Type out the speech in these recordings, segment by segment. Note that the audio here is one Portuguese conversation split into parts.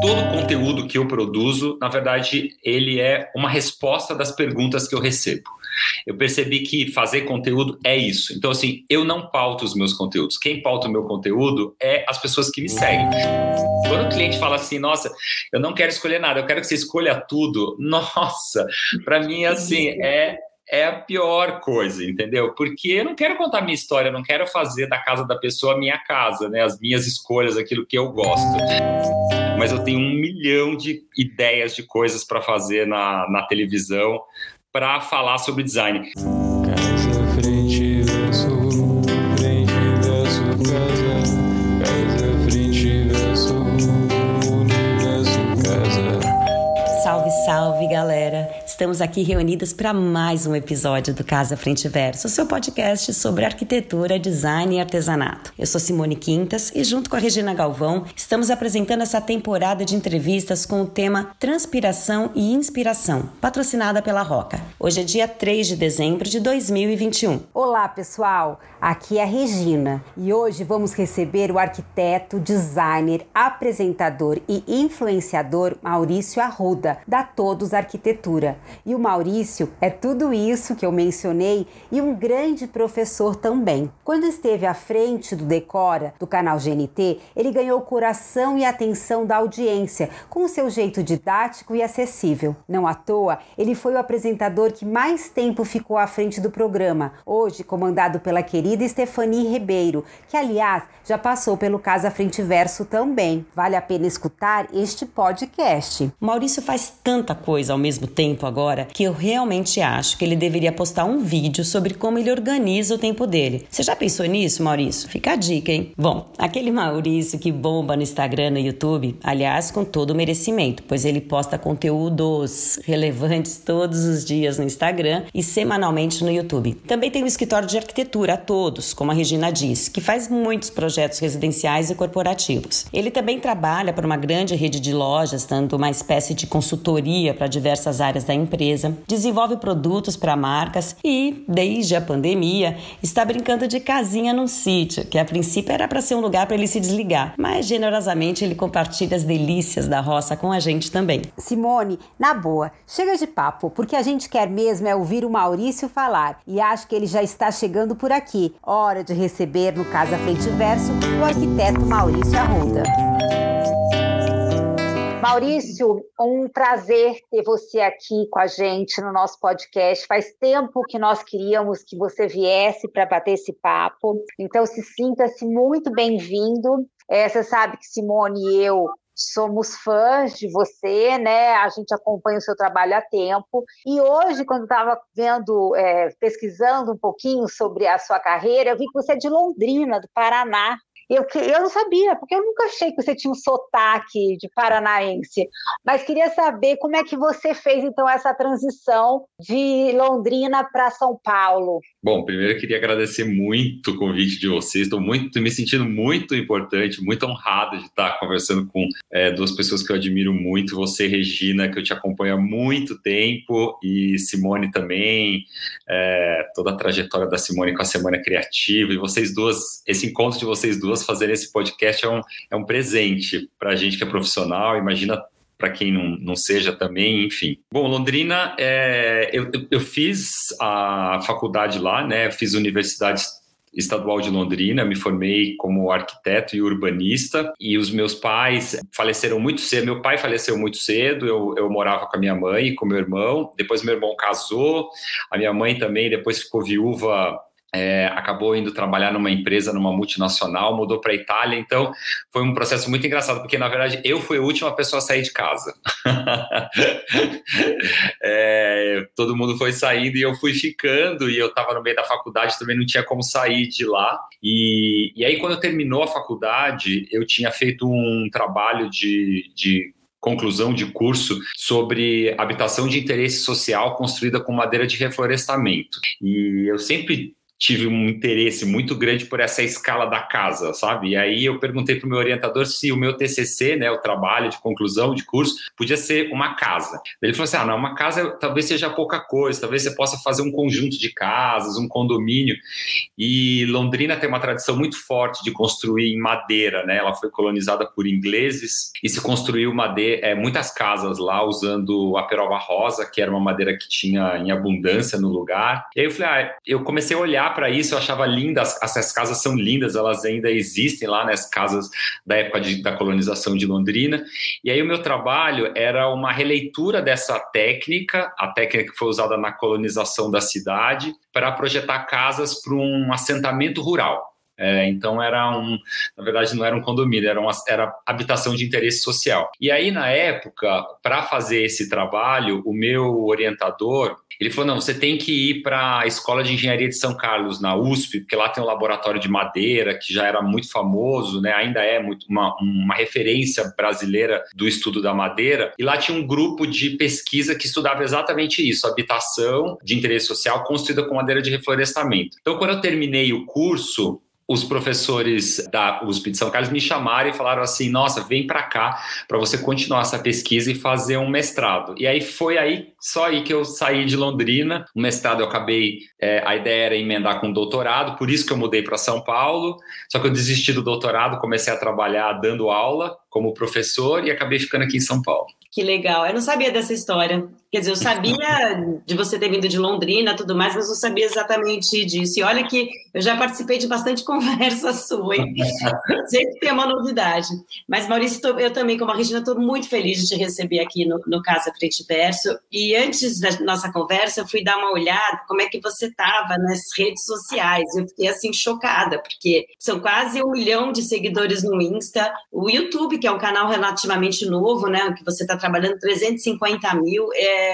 todo conteúdo que eu produzo, na verdade, ele é uma resposta das perguntas que eu recebo. Eu percebi que fazer conteúdo é isso. Então, assim, eu não pauto os meus conteúdos. Quem pauta o meu conteúdo é as pessoas que me seguem. Quando o cliente fala assim, nossa, eu não quero escolher nada, eu quero que você escolha tudo. Nossa, para mim, assim, é é a pior coisa, entendeu? Porque eu não quero contar minha história, eu não quero fazer da casa da pessoa a minha casa, né? As minhas escolhas, aquilo que eu gosto. Mas eu tenho um milhão de ideias de coisas para fazer na, na televisão para falar sobre design. Casa, frente, verso, frente, verso, casa. Casa, frente, verso, universo, casa. Salve, salve, galera! Estamos aqui reunidas para mais um episódio do Casa Frente Verso, seu podcast sobre arquitetura, design e artesanato. Eu sou Simone Quintas e, junto com a Regina Galvão, estamos apresentando essa temporada de entrevistas com o tema Transpiração e Inspiração, patrocinada pela Roca. Hoje é dia 3 de dezembro de 2021. Olá, pessoal! Aqui é a Regina e hoje vamos receber o arquiteto, designer, apresentador e influenciador Maurício Arruda, da Todos Arquitetura. E o Maurício é tudo isso que eu mencionei e um grande professor também. Quando esteve à frente do Decora, do canal GNT, ele ganhou o coração e atenção da audiência com o seu jeito didático e acessível. Não à toa, ele foi o apresentador que mais tempo ficou à frente do programa, hoje comandado pela querida Stefanie Ribeiro, que aliás já passou pelo Casa Frente Verso também. Vale a pena escutar este podcast. Maurício faz tanta coisa ao mesmo tempo agora que eu realmente acho que ele deveria postar um vídeo sobre como ele organiza o tempo dele. Você já pensou nisso, Maurício? Fica a dica, hein? Bom, aquele Maurício que bomba no Instagram, no YouTube, aliás, com todo o merecimento, pois ele posta conteúdos relevantes todos os dias no Instagram e semanalmente no YouTube. Também tem o escritório de arquitetura a todos, como a Regina diz, que faz muitos projetos residenciais e corporativos. Ele também trabalha para uma grande rede de lojas, dando uma espécie de consultoria para diversas áreas da empresa, desenvolve produtos para marcas e, desde a pandemia, está brincando de casinha num sítio, que a princípio era para ser um lugar para ele se desligar, mas generosamente ele compartilha as delícias da roça com a gente também. Simone, na boa, chega de papo, porque a gente quer mesmo é ouvir o Maurício falar e acho que ele já está chegando por aqui. Hora de receber no Casa Frente Verso o arquiteto Maurício Arruda. Maurício, um prazer ter você aqui com a gente no nosso podcast. Faz tempo que nós queríamos que você viesse para bater esse papo. Então, se sinta-se muito bem-vindo. É, você sabe que Simone e eu somos fãs de você, né? A gente acompanha o seu trabalho há tempo. E hoje, quando estava vendo, é, pesquisando um pouquinho sobre a sua carreira, eu vi que você é de Londrina, do Paraná. Eu, eu não sabia, porque eu nunca achei que você tinha um sotaque de paranaense. Mas queria saber como é que você fez, então, essa transição de Londrina para São Paulo. Bom, primeiro eu queria agradecer muito o convite de vocês. Estou muito, me sentindo muito importante, muito honrado de estar conversando com é, duas pessoas que eu admiro muito. Você, Regina, que eu te acompanho há muito tempo, e Simone também, é, toda a trajetória da Simone com a Semana Criativa. E vocês duas, esse encontro de vocês duas fazerem esse podcast é um, é um presente para a gente que é profissional. Imagina para quem não, não seja também, enfim. Bom, Londrina, é, eu, eu fiz a faculdade lá, né? Fiz Universidade Estadual de Londrina, me formei como arquiteto e urbanista, e os meus pais faleceram muito cedo. Meu pai faleceu muito cedo, eu, eu morava com a minha mãe e com meu irmão. Depois meu irmão casou, a minha mãe também depois ficou viúva é, acabou indo trabalhar numa empresa, numa multinacional, mudou para a Itália. Então, foi um processo muito engraçado, porque na verdade eu fui a última pessoa a sair de casa. é, todo mundo foi saindo e eu fui ficando, e eu estava no meio da faculdade, também não tinha como sair de lá. E, e aí, quando terminou a faculdade, eu tinha feito um trabalho de, de conclusão de curso sobre habitação de interesse social construída com madeira de reflorestamento. E eu sempre tive um interesse muito grande por essa escala da casa, sabe? E aí eu perguntei para o meu orientador se o meu TCC, né, o trabalho de conclusão de curso, podia ser uma casa. Ele falou assim: ah, não, uma casa talvez seja pouca coisa, talvez você possa fazer um conjunto de casas, um condomínio. E Londrina tem uma tradição muito forte de construir em madeira, né? Ela foi colonizada por ingleses e se construiu madeira, é, muitas casas lá usando a peroba rosa, que era uma madeira que tinha em abundância no lugar. E aí eu falei, ah, eu comecei a olhar para isso, eu achava lindas, essas casas são lindas, elas ainda existem lá nas né, casas da época de, da colonização de Londrina. E aí o meu trabalho era uma releitura dessa técnica, a técnica que foi usada na colonização da cidade, para projetar casas para um assentamento rural. É, então era um, na verdade não era um condomínio, era, uma, era habitação de interesse social. E aí na época, para fazer esse trabalho, o meu orientador ele falou: não, você tem que ir para a Escola de Engenharia de São Carlos, na USP, porque lá tem um laboratório de madeira que já era muito famoso, né? ainda é muito uma, uma referência brasileira do estudo da madeira. E lá tinha um grupo de pesquisa que estudava exatamente isso: habitação de interesse social construída com madeira de reflorestamento. Então, quando eu terminei o curso, os professores da USP de São Carlos me chamaram e falaram assim: nossa, vem para cá para você continuar essa pesquisa e fazer um mestrado. E aí foi aí, só aí que eu saí de Londrina. O mestrado eu acabei, é, a ideia era emendar com doutorado, por isso que eu mudei para São Paulo. Só que eu desisti do doutorado, comecei a trabalhar dando aula como professor e acabei ficando aqui em São Paulo. Que legal. Eu não sabia dessa história. Quer dizer, eu sabia de você ter vindo de Londrina e tudo mais, mas não sabia exatamente disso. E olha que eu já participei de bastante conversa sua, hein? Sempre tem uma novidade. Mas, Maurício, eu também, como a Regina, estou muito feliz de te receber aqui no, no Casa Frente Verso. E antes da nossa conversa, eu fui dar uma olhada como é que você estava nas redes sociais. Eu fiquei, assim, chocada, porque são quase um milhão de seguidores no Insta. O YouTube, que é um canal relativamente novo, né, que você está trabalhando 350 mil, é,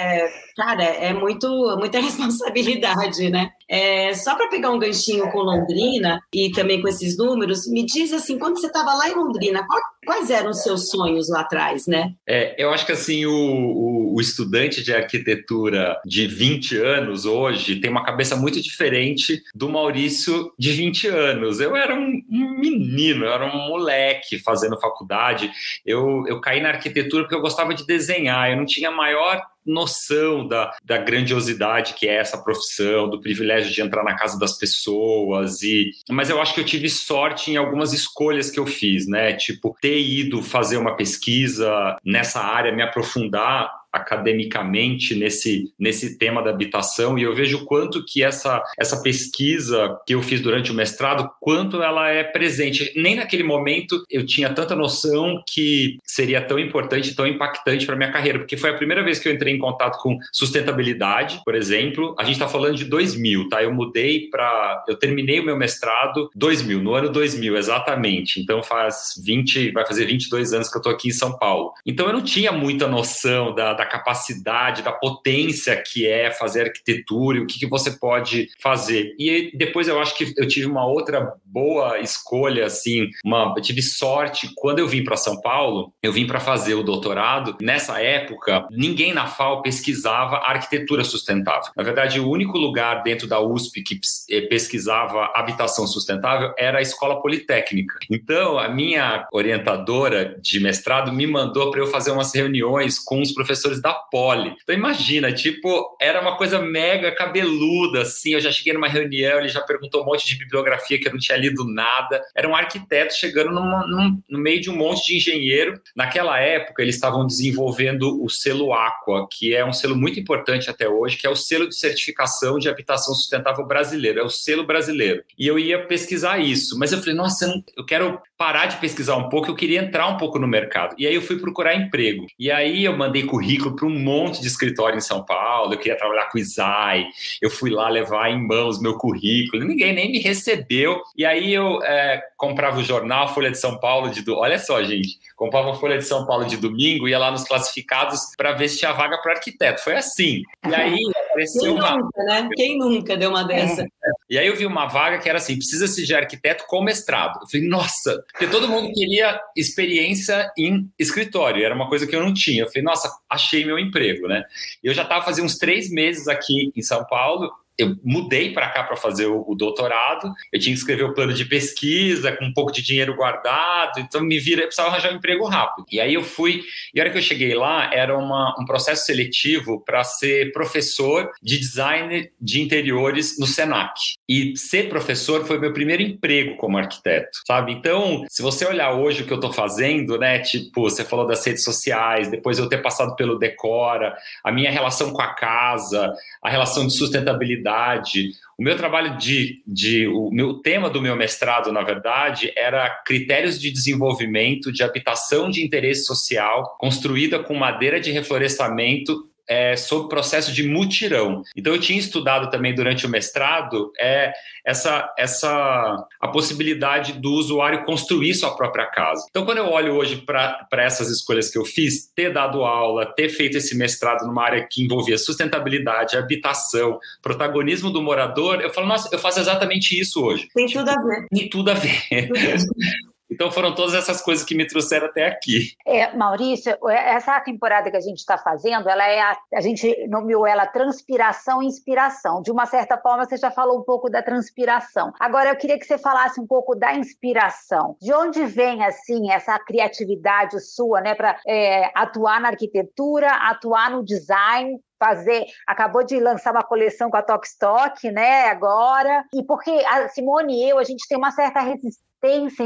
cara, é muito, muita responsabilidade, né? É, só para pegar um ganchinho com Londrina e também com esses números, me diz assim, quando você estava lá em Londrina, qual, quais eram os seus sonhos lá atrás, né? É, eu acho que assim, o, o, o, estudante de arquitetura de 20 anos hoje tem uma cabeça muito diferente do Maurício de 20 anos. Eu era um, um menino, eu era um moleque fazendo faculdade. Eu, eu caí na arquitetura porque eu gostava de desenhar, eu não tinha maior noção da, da grandiosidade que é essa profissão, do privilégio de entrar na casa das pessoas e mas eu acho que eu tive sorte em algumas escolhas que eu fiz, né? Tipo, ter ido fazer uma pesquisa nessa área, me aprofundar academicamente nesse, nesse tema da habitação e eu vejo quanto que essa, essa pesquisa que eu fiz durante o mestrado, quanto ela é presente. Nem naquele momento eu tinha tanta noção que seria tão importante, tão impactante para minha carreira, porque foi a primeira vez que eu entrei em contato com sustentabilidade, por exemplo. A gente está falando de 2000, tá? Eu mudei para... Eu terminei o meu mestrado 2000, no ano 2000, exatamente. Então faz 20, vai fazer 22 anos que eu estou aqui em São Paulo. Então eu não tinha muita noção da da capacidade, da potência que é fazer arquitetura e o que, que você pode fazer. E depois eu acho que eu tive uma outra boa escolha, assim, uma, eu tive sorte. Quando eu vim para São Paulo, eu vim para fazer o doutorado. Nessa época, ninguém na FAO pesquisava arquitetura sustentável. Na verdade, o único lugar dentro da USP que eh, pesquisava habitação sustentável era a Escola Politécnica. Então, a minha orientadora de mestrado me mandou para eu fazer umas reuniões com os professores professores da Poli. Então imagina, tipo, era uma coisa mega cabeluda, assim. Eu já cheguei numa reunião, ele já perguntou um monte de bibliografia que eu não tinha lido nada. Era um arquiteto chegando numa, num, no meio de um monte de engenheiro. Naquela época, eles estavam desenvolvendo o selo Aqua, que é um selo muito importante até hoje, que é o selo de certificação de habitação sustentável brasileiro, é o selo brasileiro. E eu ia pesquisar isso, mas eu falei, nossa, eu quero parar de pesquisar um pouco, eu queria entrar um pouco no mercado. E aí eu fui procurar emprego. E aí eu mandei currículo para um monte de escritório em São Paulo, eu queria trabalhar com o ISAI, eu fui lá levar em mãos meu currículo, ninguém nem me recebeu. E aí eu é, comprava o jornal Folha de São Paulo de... Olha só, gente, comprava a Folha de São Paulo de domingo, ia lá nos classificados para ver se tinha vaga para arquiteto. Foi assim. E aí Quem uma... nunca, né? Quem nunca deu uma dessa? É. E aí eu vi uma vaga que era assim, precisa-se de arquiteto com mestrado. Eu falei, nossa, porque todo mundo queria experiência em escritório, era uma coisa que eu não tinha. Eu falei, nossa, achei meu emprego, né? Eu já estava fazendo uns três meses aqui em São Paulo, eu mudei para cá para fazer o, o, doutorado, eu tinha que escrever o plano de pesquisa com um pouco de dinheiro guardado, então me vira, eu precisava arranjar um emprego rápido. E aí eu fui, e a hora que eu cheguei lá, era uma, um processo seletivo para ser professor de design de interiores no Senac. E ser professor foi meu primeiro emprego como arquiteto, sabe? Então, se você olhar hoje o que eu estou fazendo, né, tipo, você falou das redes sociais, depois eu ter passado pelo Decora, a minha relação com a casa, a relação de sustentabilidade. O meu trabalho de, de o meu tema do meu mestrado, na verdade, era critérios de desenvolvimento de habitação de interesse social construída com madeira de reflorestamento é, sobre o processo de mutirão. Então, eu tinha estudado também durante o mestrado é, essa, essa a possibilidade do usuário construir sua própria casa. Então, quando eu olho hoje para essas escolhas que eu fiz, ter dado aula, ter feito esse mestrado numa área que envolvia sustentabilidade, habitação, protagonismo do morador, eu falo, nossa, eu faço exatamente isso hoje. Tem tudo a ver. Tem tudo a ver. Então foram todas essas coisas que me trouxeram até aqui. É, Maurício, essa temporada que a gente está fazendo, ela é a, a gente nomeou ela transpiração e inspiração. De uma certa forma, você já falou um pouco da transpiração. Agora eu queria que você falasse um pouco da inspiração. De onde vem assim essa criatividade sua, né, para é, atuar na arquitetura, atuar no design, fazer, acabou de lançar uma coleção com a Tokstok, né, agora, e porque a Simone e eu, a gente tem uma certa resistência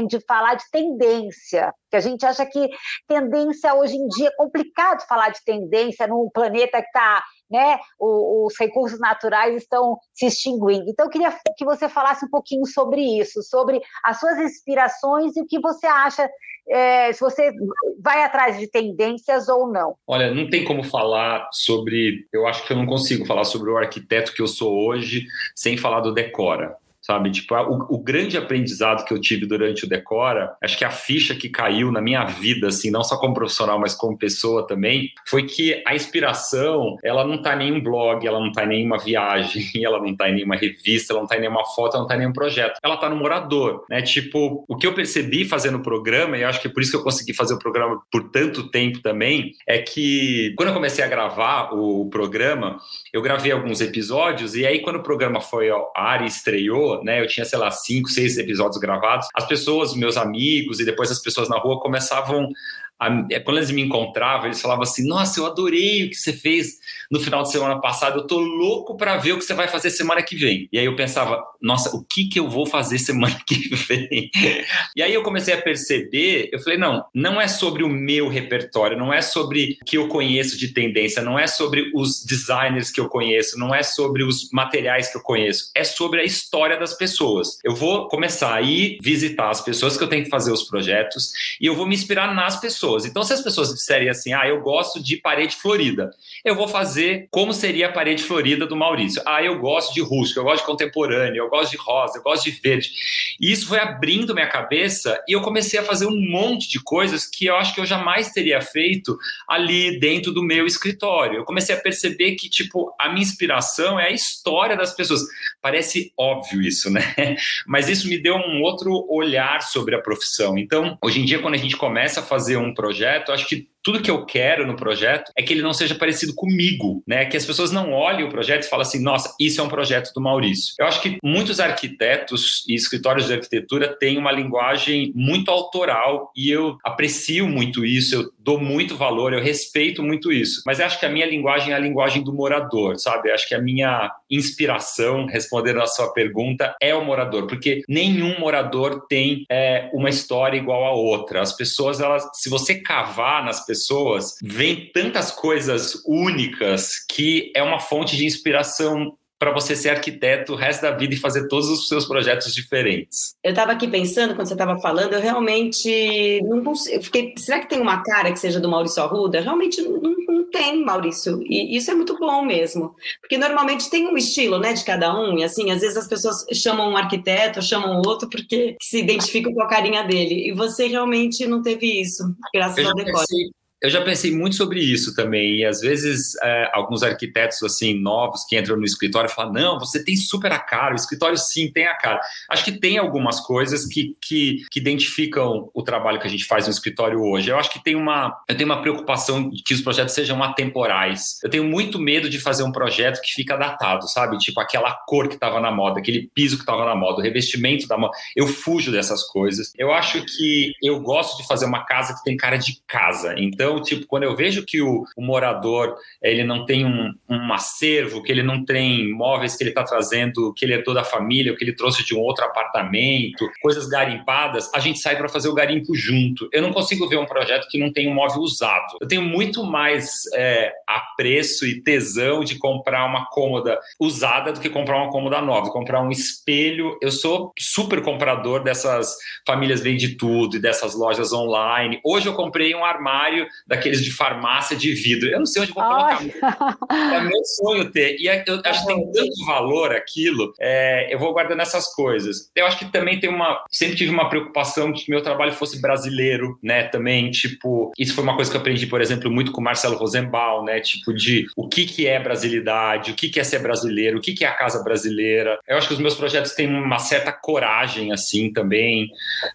de falar de tendência, que a gente acha que tendência hoje em dia é complicado falar de tendência num planeta que está, né, os recursos naturais estão se extinguindo. Então eu queria que você falasse um pouquinho sobre isso, sobre as suas inspirações e o que você acha é, se você vai atrás de tendências ou não. Olha, não tem como falar sobre. Eu acho que eu não consigo falar sobre o arquiteto que eu sou hoje sem falar do Decora sabe? Tipo, o, o, grande aprendizado que eu tive durante o Decora, acho que a ficha que caiu na minha vida, assim, não só como profissional, mas como pessoa também, foi que a inspiração, ela não tá em nenhum blog, ela não tá em nenhuma viagem, ela não tá em nenhuma revista, ela não tá em nenhuma foto, ela não tá em nenhum projeto. Ela tá no morador, né? Tipo, o que eu percebi fazendo o programa, e acho que é por isso que eu consegui fazer o programa por tanto tempo também, é que quando eu comecei a gravar o programa, eu gravei alguns episódios, e aí quando o programa foi ao ar e estreou, né? Eu tinha, sei lá, cinco, seis episódios gravados. As pessoas, meus amigos e depois as pessoas na rua começavam a, quando eles me encontravam, eles falavam assim: Nossa, eu adorei o que você fez no final de semana passado, eu tô louco para ver o que você vai fazer semana que vem. E aí eu pensava: Nossa, o que que eu vou fazer semana que vem? e aí eu comecei a perceber, eu falei: Não, não é sobre o meu repertório, não é sobre o que eu conheço de tendência, não é sobre os designers que eu conheço, não é sobre os materiais que eu conheço, é sobre a história das pessoas. Eu vou começar a ir visitar as pessoas que eu tenho que fazer os projetos e eu vou me inspirar nas pessoas pessoas. Então, se as pessoas disserem assim, ah, eu gosto de parede florida, eu vou fazer como seria a parede florida do Maurício. Ah, eu gosto de rústico, eu gosto de contemporâneo, eu gosto de rosa, eu gosto de verde. E isso foi abrindo minha cabeça e eu comecei a fazer um monte de coisas que eu acho que eu jamais teria feito ali dentro do meu escritório. Eu comecei a perceber que, tipo, a minha inspiração é a história das pessoas. Parece óbvio isso, né? Mas isso me deu um outro olhar sobre a profissão. Então, hoje em dia, quando a gente começa a fazer um projeto, acho que tudo que eu quero no projeto é que ele não seja parecido comigo, né? Que as pessoas não olhem o projeto e falem assim, nossa, isso é um projeto do Maurício. Eu acho que muitos arquitetos e escritórios de arquitetura têm uma linguagem muito autoral e eu aprecio muito isso, eu dou muito valor, eu respeito muito isso. Mas acho que a minha linguagem é a linguagem do morador, sabe? Eu acho que a minha inspiração, respondendo a sua pergunta, é o morador, porque nenhum morador tem é, uma história igual a outra. As pessoas, elas, se você cavar nas pessoas pessoas, vem tantas coisas únicas que é uma fonte de inspiração para você ser arquiteto o resto da vida e fazer todos os seus projetos diferentes. Eu estava aqui pensando, quando você estava falando, eu realmente não consigo. Fiquei, será que tem uma cara que seja do Maurício Arruda? Realmente não, não, tem, Maurício. E isso é muito bom mesmo. Porque normalmente tem um estilo, né, de cada um. E assim, às vezes as pessoas chamam um arquiteto, chamam outro, porque se identificam com a carinha dele. E você realmente não teve isso, graças ao decor Eu já pensei muito sobre isso também, e às vezes é, alguns arquitetos assim novos que entram no escritório falam: não, você tem super a cara, o escritório sim tem a cara. Acho que tem algumas coisas que, que, que identificam o trabalho que a gente faz no escritório hoje. Eu acho que tem uma, eu tenho uma preocupação de que os projetos sejam atemporais. Eu tenho muito medo de fazer um projeto que fica datado, sabe? Tipo aquela cor que estava na moda, aquele piso que estava na moda, o revestimento da moda. Eu fujo dessas coisas. Eu acho que eu gosto de fazer uma casa que tem cara de casa. Então então, tipo, quando eu vejo que o, o morador ele não tem um, um, acervo, que ele não tem móveis que ele está trazendo, que ele é toda a família, que ele trouxe de um outro apartamento, coisas garimpadas, a gente sai para fazer o garimpo junto. Eu não consigo ver um projeto que não tem um móvel usado. Eu tenho muito mais é, apreço e tesão de comprar uma cômoda usada do que comprar uma cômoda nova, comprar um espelho. Eu sou super comprador dessas famílias vende tudo e dessas lojas online. Hoje eu comprei um armário daqueles de farmácia de vidro. Eu não sei onde vou colocar. É meu sonho ter. E é, eu acho que tem tanto valor aquilo, é, eu vou guardando essas coisas. Eu acho que também tem uma. Sempre tive uma preocupação de que meu trabalho fosse brasileiro, né? Também, tipo, isso foi uma coisa que eu aprendi, por exemplo, muito com o Marcelo Rosenbaum, né? Tipo, de o que, que é brasilidade, o que, que é ser brasileiro, o que, que é a casa brasileira. Eu acho que os meus projetos têm uma certa coragem, assim, também,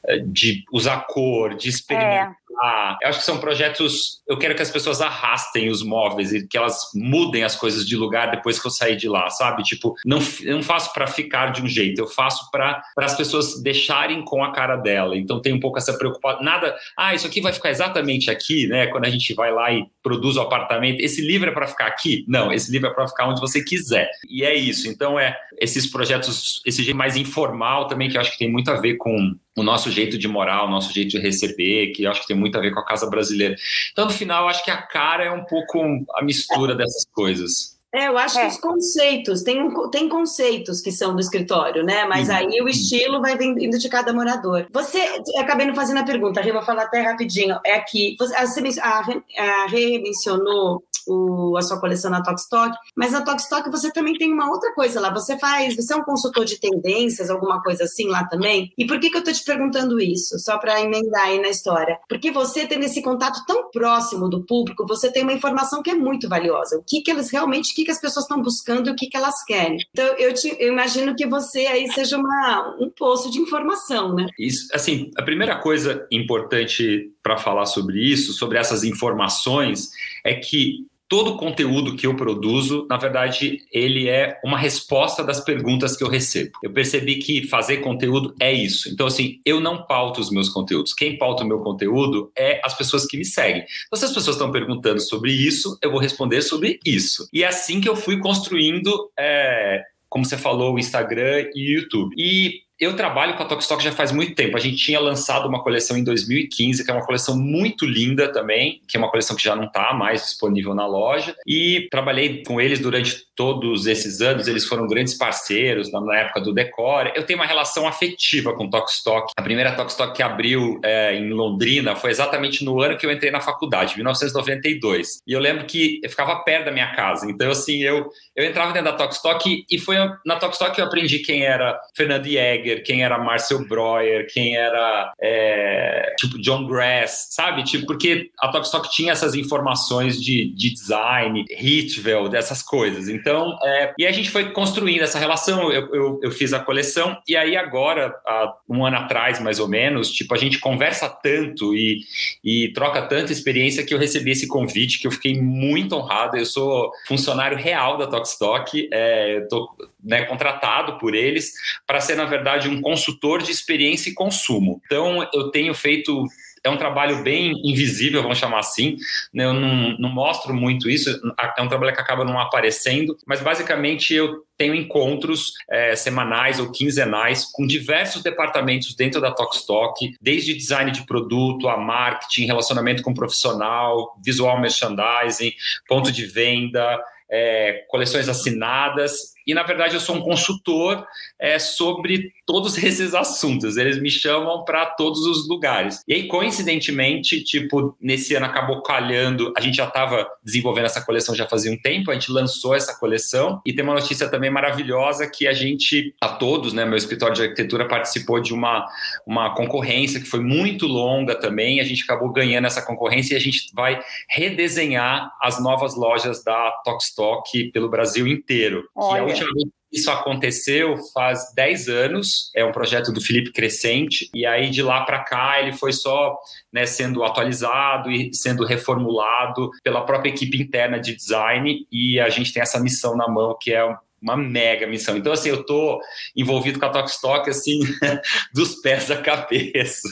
é, de usar cor, de experimentar. É ah, eu acho que são projetos. Eu quero que as pessoas arrastem os móveis e que elas mudem as coisas de lugar depois que eu sair de lá, sabe? Tipo, não, não faço para ficar de um jeito, eu faço para as pessoas deixarem com a cara dela. Então tem um pouco essa preocupação. Nada, ah, isso aqui vai ficar exatamente aqui, né? Quando a gente vai lá e produz o apartamento. Esse livro é para ficar aqui? Não, esse livro é para ficar onde você quiser. E é isso. Então é esses projetos, esse jeito mais informal também, que eu acho que tem muito a ver com o nosso jeito de morar, o nosso jeito de receber, que eu acho que tem muito a ver com a casa brasileira. Então, no final, eu acho que a cara é um pouco a mistura dessas coisas. É, eu acho é. que os conceitos, tem, um, tem conceitos que são do escritório, né? Mas uhum. aí o estilo vai vindo de cada morador. Você, acabei não fazendo a pergunta, a Rê, vou falar até rapidinho. É aqui, você, a, a Rê mencionou o, a sua coleção na Tokstok, mas na Tokstok você também tem uma outra coisa lá. Você faz, você é um consultor de tendências, alguma coisa assim lá também? E por que, que eu estou te perguntando isso? Só para emendar aí na história. Porque você tem esse contato tão próximo do público, você tem uma informação que é muito valiosa. O que, que eles realmente, que, que as pessoas estão buscando e o que, que elas querem. Então, eu, te, eu imagino que você aí seja uma, um poço de informação, né? Isso, assim, a primeira coisa importante para falar sobre isso, sobre essas informações, é que todo o conteúdo que eu produzo, na verdade, ele é uma resposta das perguntas que eu recebo. Eu percebi que fazer conteúdo é isso. Então, assim, eu não pauto os meus conteúdos. Quem pauta o meu conteúdo é as pessoas que me seguem. Então, se as pessoas estão perguntando sobre isso, eu vou responder sobre isso. E é assim que eu fui construindo, é, como você falou, o Instagram e o YouTube. E eu trabalho com a Tokstok já faz muito tempo. A gente tinha lançado uma coleção em 2015, que é uma coleção muito linda também, que é uma coleção que já não está mais disponível na loja. E trabalhei com eles durante todos esses anos. Eles foram grandes parceiros na época do Decore. Eu tenho uma relação afetiva com Tokstok. A primeira Tokstok que abriu é, em Londrina foi exatamente no ano que eu entrei na faculdade, 1992. E eu lembro que eu ficava perto da minha casa. Então, assim, eu, eu entrava dentro da Tokstok e foi na Tokstok que eu aprendi quem era Fernando Jäger, quem era Marcel Breuer, quem era é, tipo John Grass, sabe? Tipo, porque a Tokstok tinha essas informações de, de design, Hitvel, dessas coisas. Então, é, e a gente foi construindo essa relação. Eu, eu, eu, fiz a coleção e aí agora, há um ano atrás mais ou menos, tipo, a gente conversa tanto e, e troca tanta experiência que eu recebi esse convite que eu fiquei muito honrado. Eu sou funcionário real da Tokstok, é, eu tô né, contratado por eles para ser, na verdade, um consultor de experiência e consumo. Então, eu tenho feito é um trabalho bem invisível, vamos chamar assim. Né? Eu não, não, mostro muito isso, é um trabalho que acaba não aparecendo, mas basicamente eu tenho encontros é, semanais ou quinzenais com diversos departamentos dentro da Tokstok, desde design de produto, a marketing, relacionamento com profissional, visual merchandising, ponto de venda, é, coleções assinadas e na verdade eu sou um consultor é, sobre todos esses assuntos. Eles me chamam para todos os lugares. E aí, coincidentemente, tipo, nesse ano acabou calhando, a gente já estava desenvolvendo essa coleção já fazia um tempo, a gente lançou essa coleção e tem uma notícia também maravilhosa que a gente, a todos, né, meu escritório de arquitetura participou de uma, uma concorrência que foi muito longa também, a gente acabou ganhando essa concorrência e a gente vai redesenhar as novas lojas da Tokstok pelo Brasil inteiro. Olha. Que a última vez isso aconteceu faz 10 anos, é um projeto do Felipe Crescente, e aí de lá para cá ele foi só né, sendo atualizado e sendo reformulado pela própria equipe interna de design, e a gente tem essa missão na mão que é uma mega missão. Então, assim, eu tô envolvido com a Tokstok, assim, dos pés à cabeça.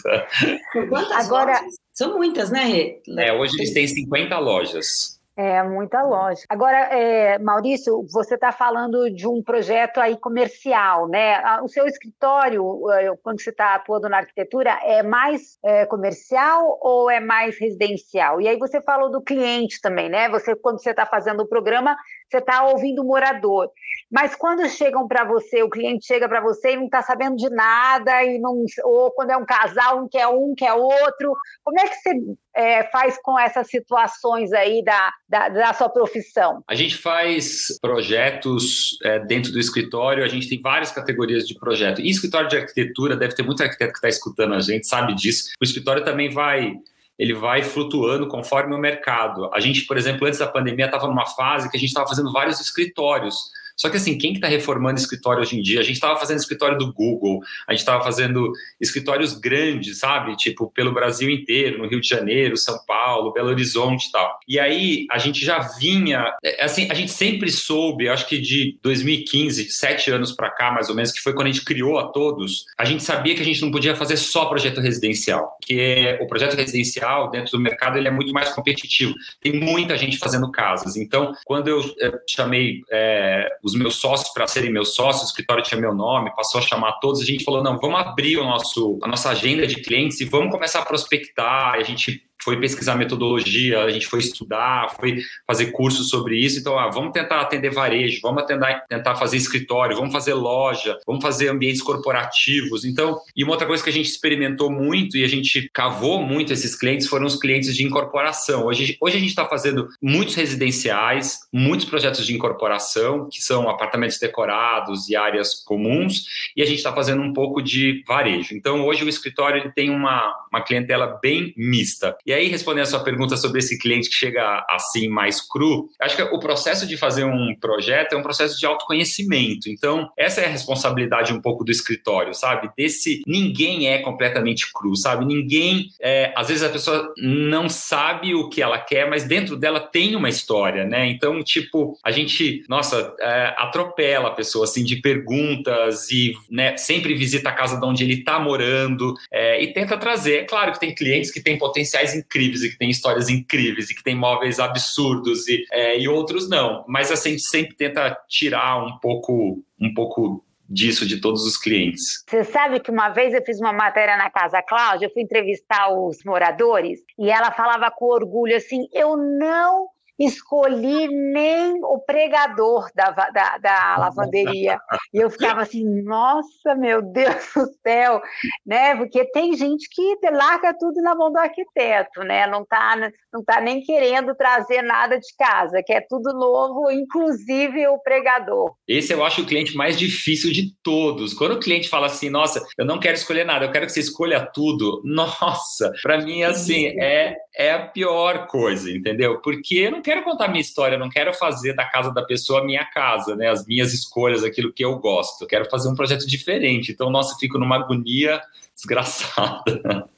Agora? São muitas, né, Rê? É, hoje eles têm 50 lojas. É, muita lógica. Agora, é, Maurício, você está falando de um projeto aí comercial, né? O seu escritório, é, quando você está atuando na arquitetura, é mais é, comercial ou é mais residencial? E aí você falou do cliente também, né? Você, quando você está fazendo o programa, você está ouvindo o morador. Mas quando chegam para você, o cliente chega para você e não está sabendo de nada, e não, ou quando é um casal, um quer um, quer outro, como é que você é, faz com essas situações aí da, da, da, sua profissão? A gente faz projetos é, dentro do escritório, a gente tem várias categorias de projeto. E escritório de arquitetura, deve ter muito arquiteto que está escutando a gente, sabe disso. O escritório também vai ele vai flutuando conforme o mercado. A gente, por exemplo, antes da pandemia, estava numa fase que a gente estava fazendo vários escritórios. Só que assim, quem que está reformando escritório hoje em dia? A gente estava fazendo escritório do Google, a gente estava fazendo escritórios grandes, sabe? Tipo, pelo Brasil inteiro, no Rio de Janeiro, São Paulo, Belo Horizonte e tal. E aí a gente já vinha, é, assim, a gente sempre soube, acho que de 2015, sete anos para cá, mais ou menos, que foi quando a gente criou a todos, a gente sabia que a gente não podia fazer só projeto residencial, que o projeto residencial dentro do mercado ele é muito mais competitivo. Tem muita gente fazendo casas. Então, quando eu, eu chamei é, os meus sócios para serem meus sócios, o escritório tinha meu nome, passou a chamar todos, a gente falou, não, vamos abrir o nosso, a nossa agenda de clientes e vamos começar a prospectar, a gente foi pesquisar metodologia, a gente foi estudar, foi fazer cursos sobre isso. Então, ah, vamos tentar atender varejo, vamos tentar, tentar fazer escritório, vamos fazer loja, vamos fazer ambientes corporativos. Então, e uma outra coisa que a gente experimentou muito e a gente cavou muito esses clientes foram os clientes de incorporação. Hoje, hoje a gente está fazendo muitos residenciais, muitos projetos de incorporação, que são apartamentos decorados e áreas comuns, e a gente está fazendo um pouco de varejo. Então, hoje o escritório ele tem uma, uma clientela bem mista. E aí, respondendo a sua pergunta sobre esse cliente que chega assim mais cru, acho que o processo de fazer um projeto é um processo de autoconhecimento. Então, essa é a responsabilidade um pouco do escritório, sabe? Desse ninguém é completamente cru, sabe? Ninguém, é, às vezes a pessoa não sabe o que ela quer, mas dentro dela tem uma história, né? Então, tipo, a gente, nossa, é, atropela a pessoa assim de perguntas e né, sempre visita a casa de onde ele está morando é, e tenta trazer. É claro que tem clientes que têm potenciais incríveis e que tem histórias incríveis e que tem móveis absurdos e, é, e outros não. Mas assim, a gente sempre tenta tirar um pouco, um pouco disso de todos os clientes. Você sabe que uma vez eu fiz uma matéria na Casa Cláudia, eu fui entrevistar os moradores e ela falava com orgulho assim: eu não escolhi nem o pregador da, da, da lavanderia. E eu ficava assim, nossa, meu Deus do céu, né? Porque tem gente que larga tudo na mão do arquiteto, né? Não está não tá nem querendo trazer nada de casa, que é tudo novo, inclusive o pregador. Esse eu acho o cliente mais difícil de todos. Quando o cliente fala assim, nossa, eu não quero escolher nada, eu quero que você escolha tudo. Nossa, para mim assim é é a pior coisa, entendeu? Porque eu não quero contar minha história, eu não quero fazer da casa da pessoa a minha casa, né? As minhas escolhas, aquilo que eu gosto. Eu quero fazer um projeto diferente. Então, nossa, eu fico numa agonia desgraçada.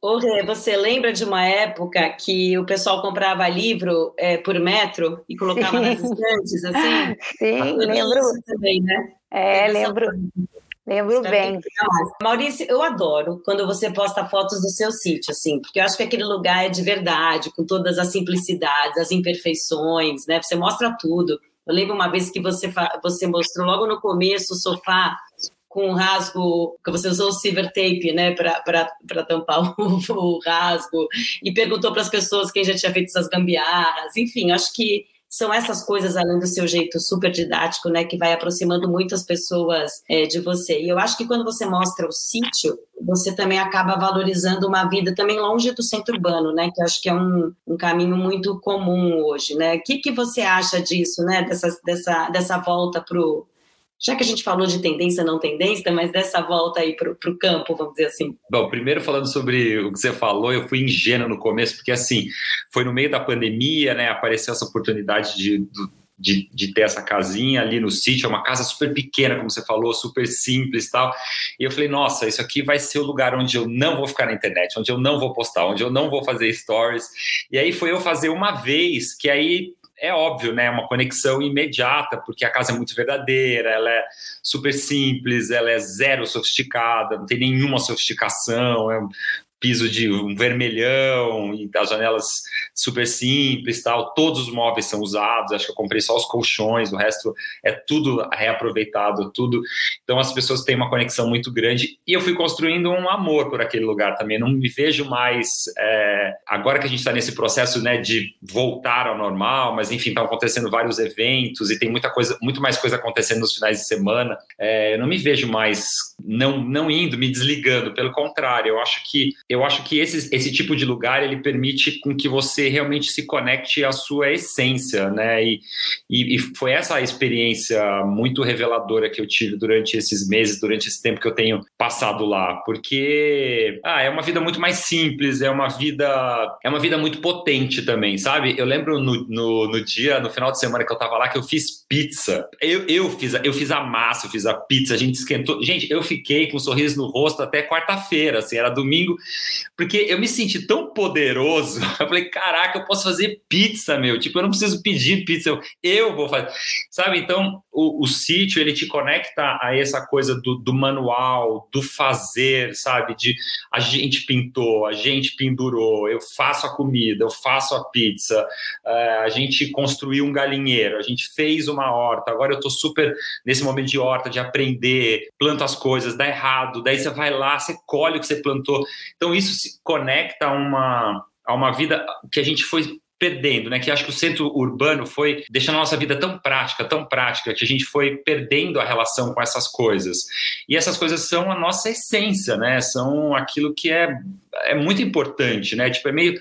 Ô, Rê, você lembra de uma época que o pessoal comprava livro é, por metro e colocava nas estantes, assim? Sim, lembro. Também, né? É, lembro. Lembro bem. Maurício, eu adoro quando você posta fotos do seu sítio, assim, porque eu acho que aquele lugar é de verdade, com todas as simplicidades, as imperfeições, né? Você mostra tudo. Eu lembro uma vez que você, você mostrou logo no começo o sofá com um rasgo, que você usou o silver tape, né, para tampar o, o rasgo, e perguntou para as pessoas quem já tinha feito essas gambiarras. Enfim, acho que são essas coisas, além do seu jeito super didático, né, que vai aproximando muitas pessoas é, de você. E eu acho que quando você mostra o sítio, você também acaba valorizando uma vida também longe do centro urbano, né, que acho que é um, um caminho muito comum hoje, né. O que, que você acha disso, né, dessa, dessa, dessa volta para o já que a gente falou de tendência não tendência, mas dessa volta aí para o campo, vamos dizer assim. Bom, primeiro falando sobre o que você falou, eu fui ingênuo no começo, porque assim, foi no meio da pandemia, né, apareceu essa oportunidade de, de, de, ter essa casinha ali no sítio, é uma casa super pequena, como você falou, super simples tal. E eu falei, nossa, isso aqui vai ser o lugar onde eu não vou ficar na internet, onde eu não vou postar, onde eu não vou fazer stories. E aí foi eu fazer uma vez, que aí é óbvio, né? Uma conexão imediata, porque a casa é muito verdadeira, ela é super simples, ela é zero sofisticada, não tem nenhuma sofisticação, é piso de um vermelhão e as janelas super simples tal. Todos os móveis são usados acho que eu comprei só os colchões o resto é tudo reaproveitado tudo. Então as pessoas têm uma conexão muito grande e eu fui construindo um amor por aquele lugar também. Não me vejo mais é, agora que a gente está nesse processo né de voltar ao normal mas enfim estão acontecendo vários eventos e tem muita coisa muito mais coisa acontecendo nos finais de semana. É, eu não me vejo mais não não indo me desligando pelo contrário eu acho que eu acho que esse, esse tipo de lugar ele permite com que você realmente se conecte à sua essência, né? E, e, e, foi essa experiência muito reveladora que eu tive durante esses meses, durante esse tempo que eu tenho passado lá, porque ah, é uma vida muito mais simples, é uma vida é uma vida muito potente também, sabe? Eu lembro no, no, no dia, no final de semana que eu tava lá, que eu fiz pizza. Eu, eu fiz eu fiz a massa, eu fiz a pizza, a gente esquentou. Gente, eu fiquei com um sorriso no rosto até quarta-feira, assim, era domingo porque eu me senti tão poderoso. Eu falei, caraca, eu posso fazer pizza, meu. Tipo, eu não preciso pedir pizza, eu, eu vou fazer. Sabe? Então, o, o, sítio, ele te conecta a essa coisa do, do, manual, do fazer, sabe? De a gente pintou, a gente pendurou, eu faço a comida, eu faço a pizza, uh, a gente construiu um galinheiro, a gente fez uma horta. Agora eu tô super nesse momento de horta, de aprender, planto as coisas, dá errado, daí você vai lá, você colhe o que você plantou. Então, isso se conecta a uma, a uma vida que a gente foi perdendo, né? Que acho que o centro urbano foi deixando a nossa vida tão prática, tão prática, que a gente foi perdendo a relação com essas coisas. E essas coisas são a nossa essência, né? São aquilo que é, é muito importante, né? Tipo, é meio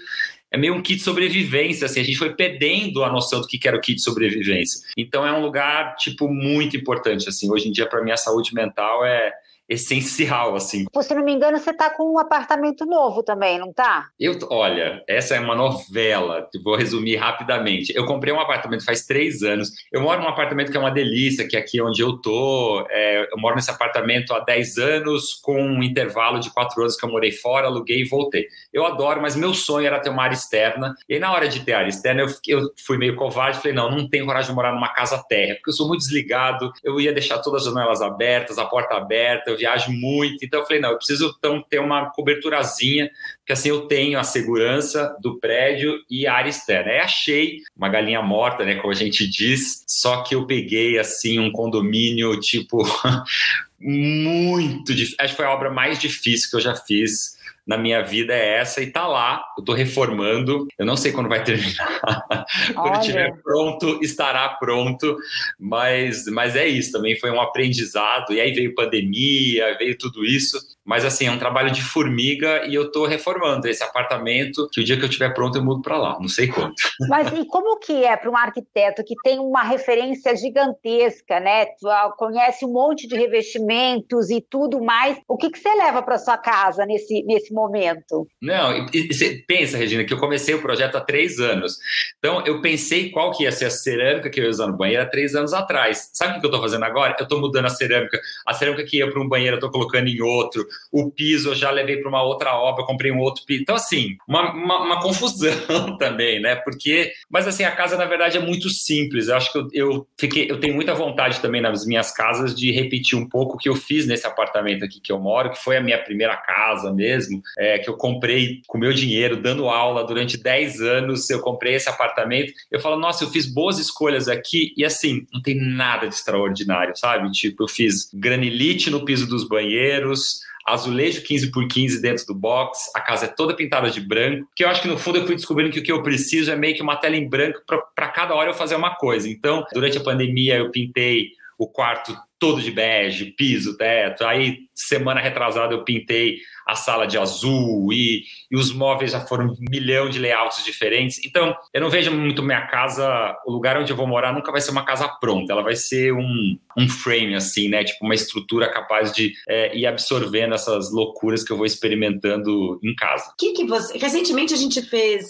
é meio um kit de sobrevivência, assim, a gente foi perdendo a noção do que era o kit de sobrevivência. Então é um lugar, tipo, muito importante, assim, hoje em dia para mim a saúde mental é, essencial, assim. Se não me engano, você está com um apartamento novo também, não tá? Eu, olha, essa é uma novela, vou resumir rapidamente. Eu comprei um apartamento faz três anos. Eu moro num apartamento que é uma delícia, que é aqui onde eu tô. É, eu moro nesse apartamento há 10 anos, com um intervalo de quatro anos que eu morei fora, aluguei e voltei. Eu adoro, mas meu sonho era ter uma área externa. E aí, na hora de ter área externa, eu, eu fui meio covarde, falei, não, não tenho coragem de morar numa casa terra, porque eu sou muito desligado, eu ia deixar todas as janelas abertas, a porta aberta, eu viajo muito. Então eu falei, não, eu preciso então ter uma coberturazinha, que assim eu tenho a segurança do prédio e a área externa. Aí achei uma galinha morta, né, como a gente diz, só que eu peguei assim um condomínio tipo muito difícil. Acho que foi a obra mais difícil que eu já fiz na minha vida é essa e tá lá. Eu tô reformando. Eu não sei quando vai terminar. quando estiver pronto, estará pronto. Mas, mas é isso. Também foi um aprendizado. E aí veio pandemia, veio tudo isso. Mas assim, é um trabalho de formiga e eu estou reformando esse apartamento, que o dia que eu estiver pronto eu mudo para lá, não sei quanto. Mas e como que é para um arquiteto que tem uma referência gigantesca, né? Ah, conhece um monte de revestimentos e tudo mais. O que, que você leva para sua casa nesse, nesse momento? Não, e, e, pensa, Regina, que eu comecei o projeto há três anos. Então, eu pensei qual que ia ser a cerâmica que eu ia usar no banheiro há três anos atrás. Sabe o que eu estou fazendo agora? Eu estou mudando a cerâmica. A cerâmica que ia para um banheiro eu estou colocando em outro o piso eu já levei para uma outra obra, comprei um outro piso. Então, assim, uma, uma, uma, confusão também, né? Porque, mas assim, a casa na verdade é muito simples. Eu acho que eu, eu, fiquei, eu tenho muita vontade também nas minhas casas de repetir um pouco o que eu fiz nesse apartamento aqui que eu moro, que foi a minha primeira casa mesmo, é, que eu comprei com meu dinheiro, dando aula durante 10 anos. Eu comprei esse apartamento. Eu falo, nossa, eu fiz boas escolhas aqui e assim, não tem nada de extraordinário, sabe? Tipo, eu fiz granilite no piso dos banheiros azulejo 15 por 15 dentro do box, a casa é toda pintada de branco, que eu acho que no fundo eu fui descobrindo que o que eu preciso é meio que uma tela em branco para cada hora eu fazer uma coisa. Então, durante a pandemia eu pintei o quarto todo de bege, piso, teto. Aí, semana retrasada, eu pintei a sala de azul e, e os móveis já foram um milhão de layouts diferentes. Então, eu não vejo muito minha casa, o lugar onde eu vou morar nunca vai ser uma casa pronta, ela vai ser um, um frame, assim, né? Tipo, uma estrutura capaz de é, ir absorvendo essas loucuras que eu vou experimentando em casa. que, que você. Recentemente a gente fez.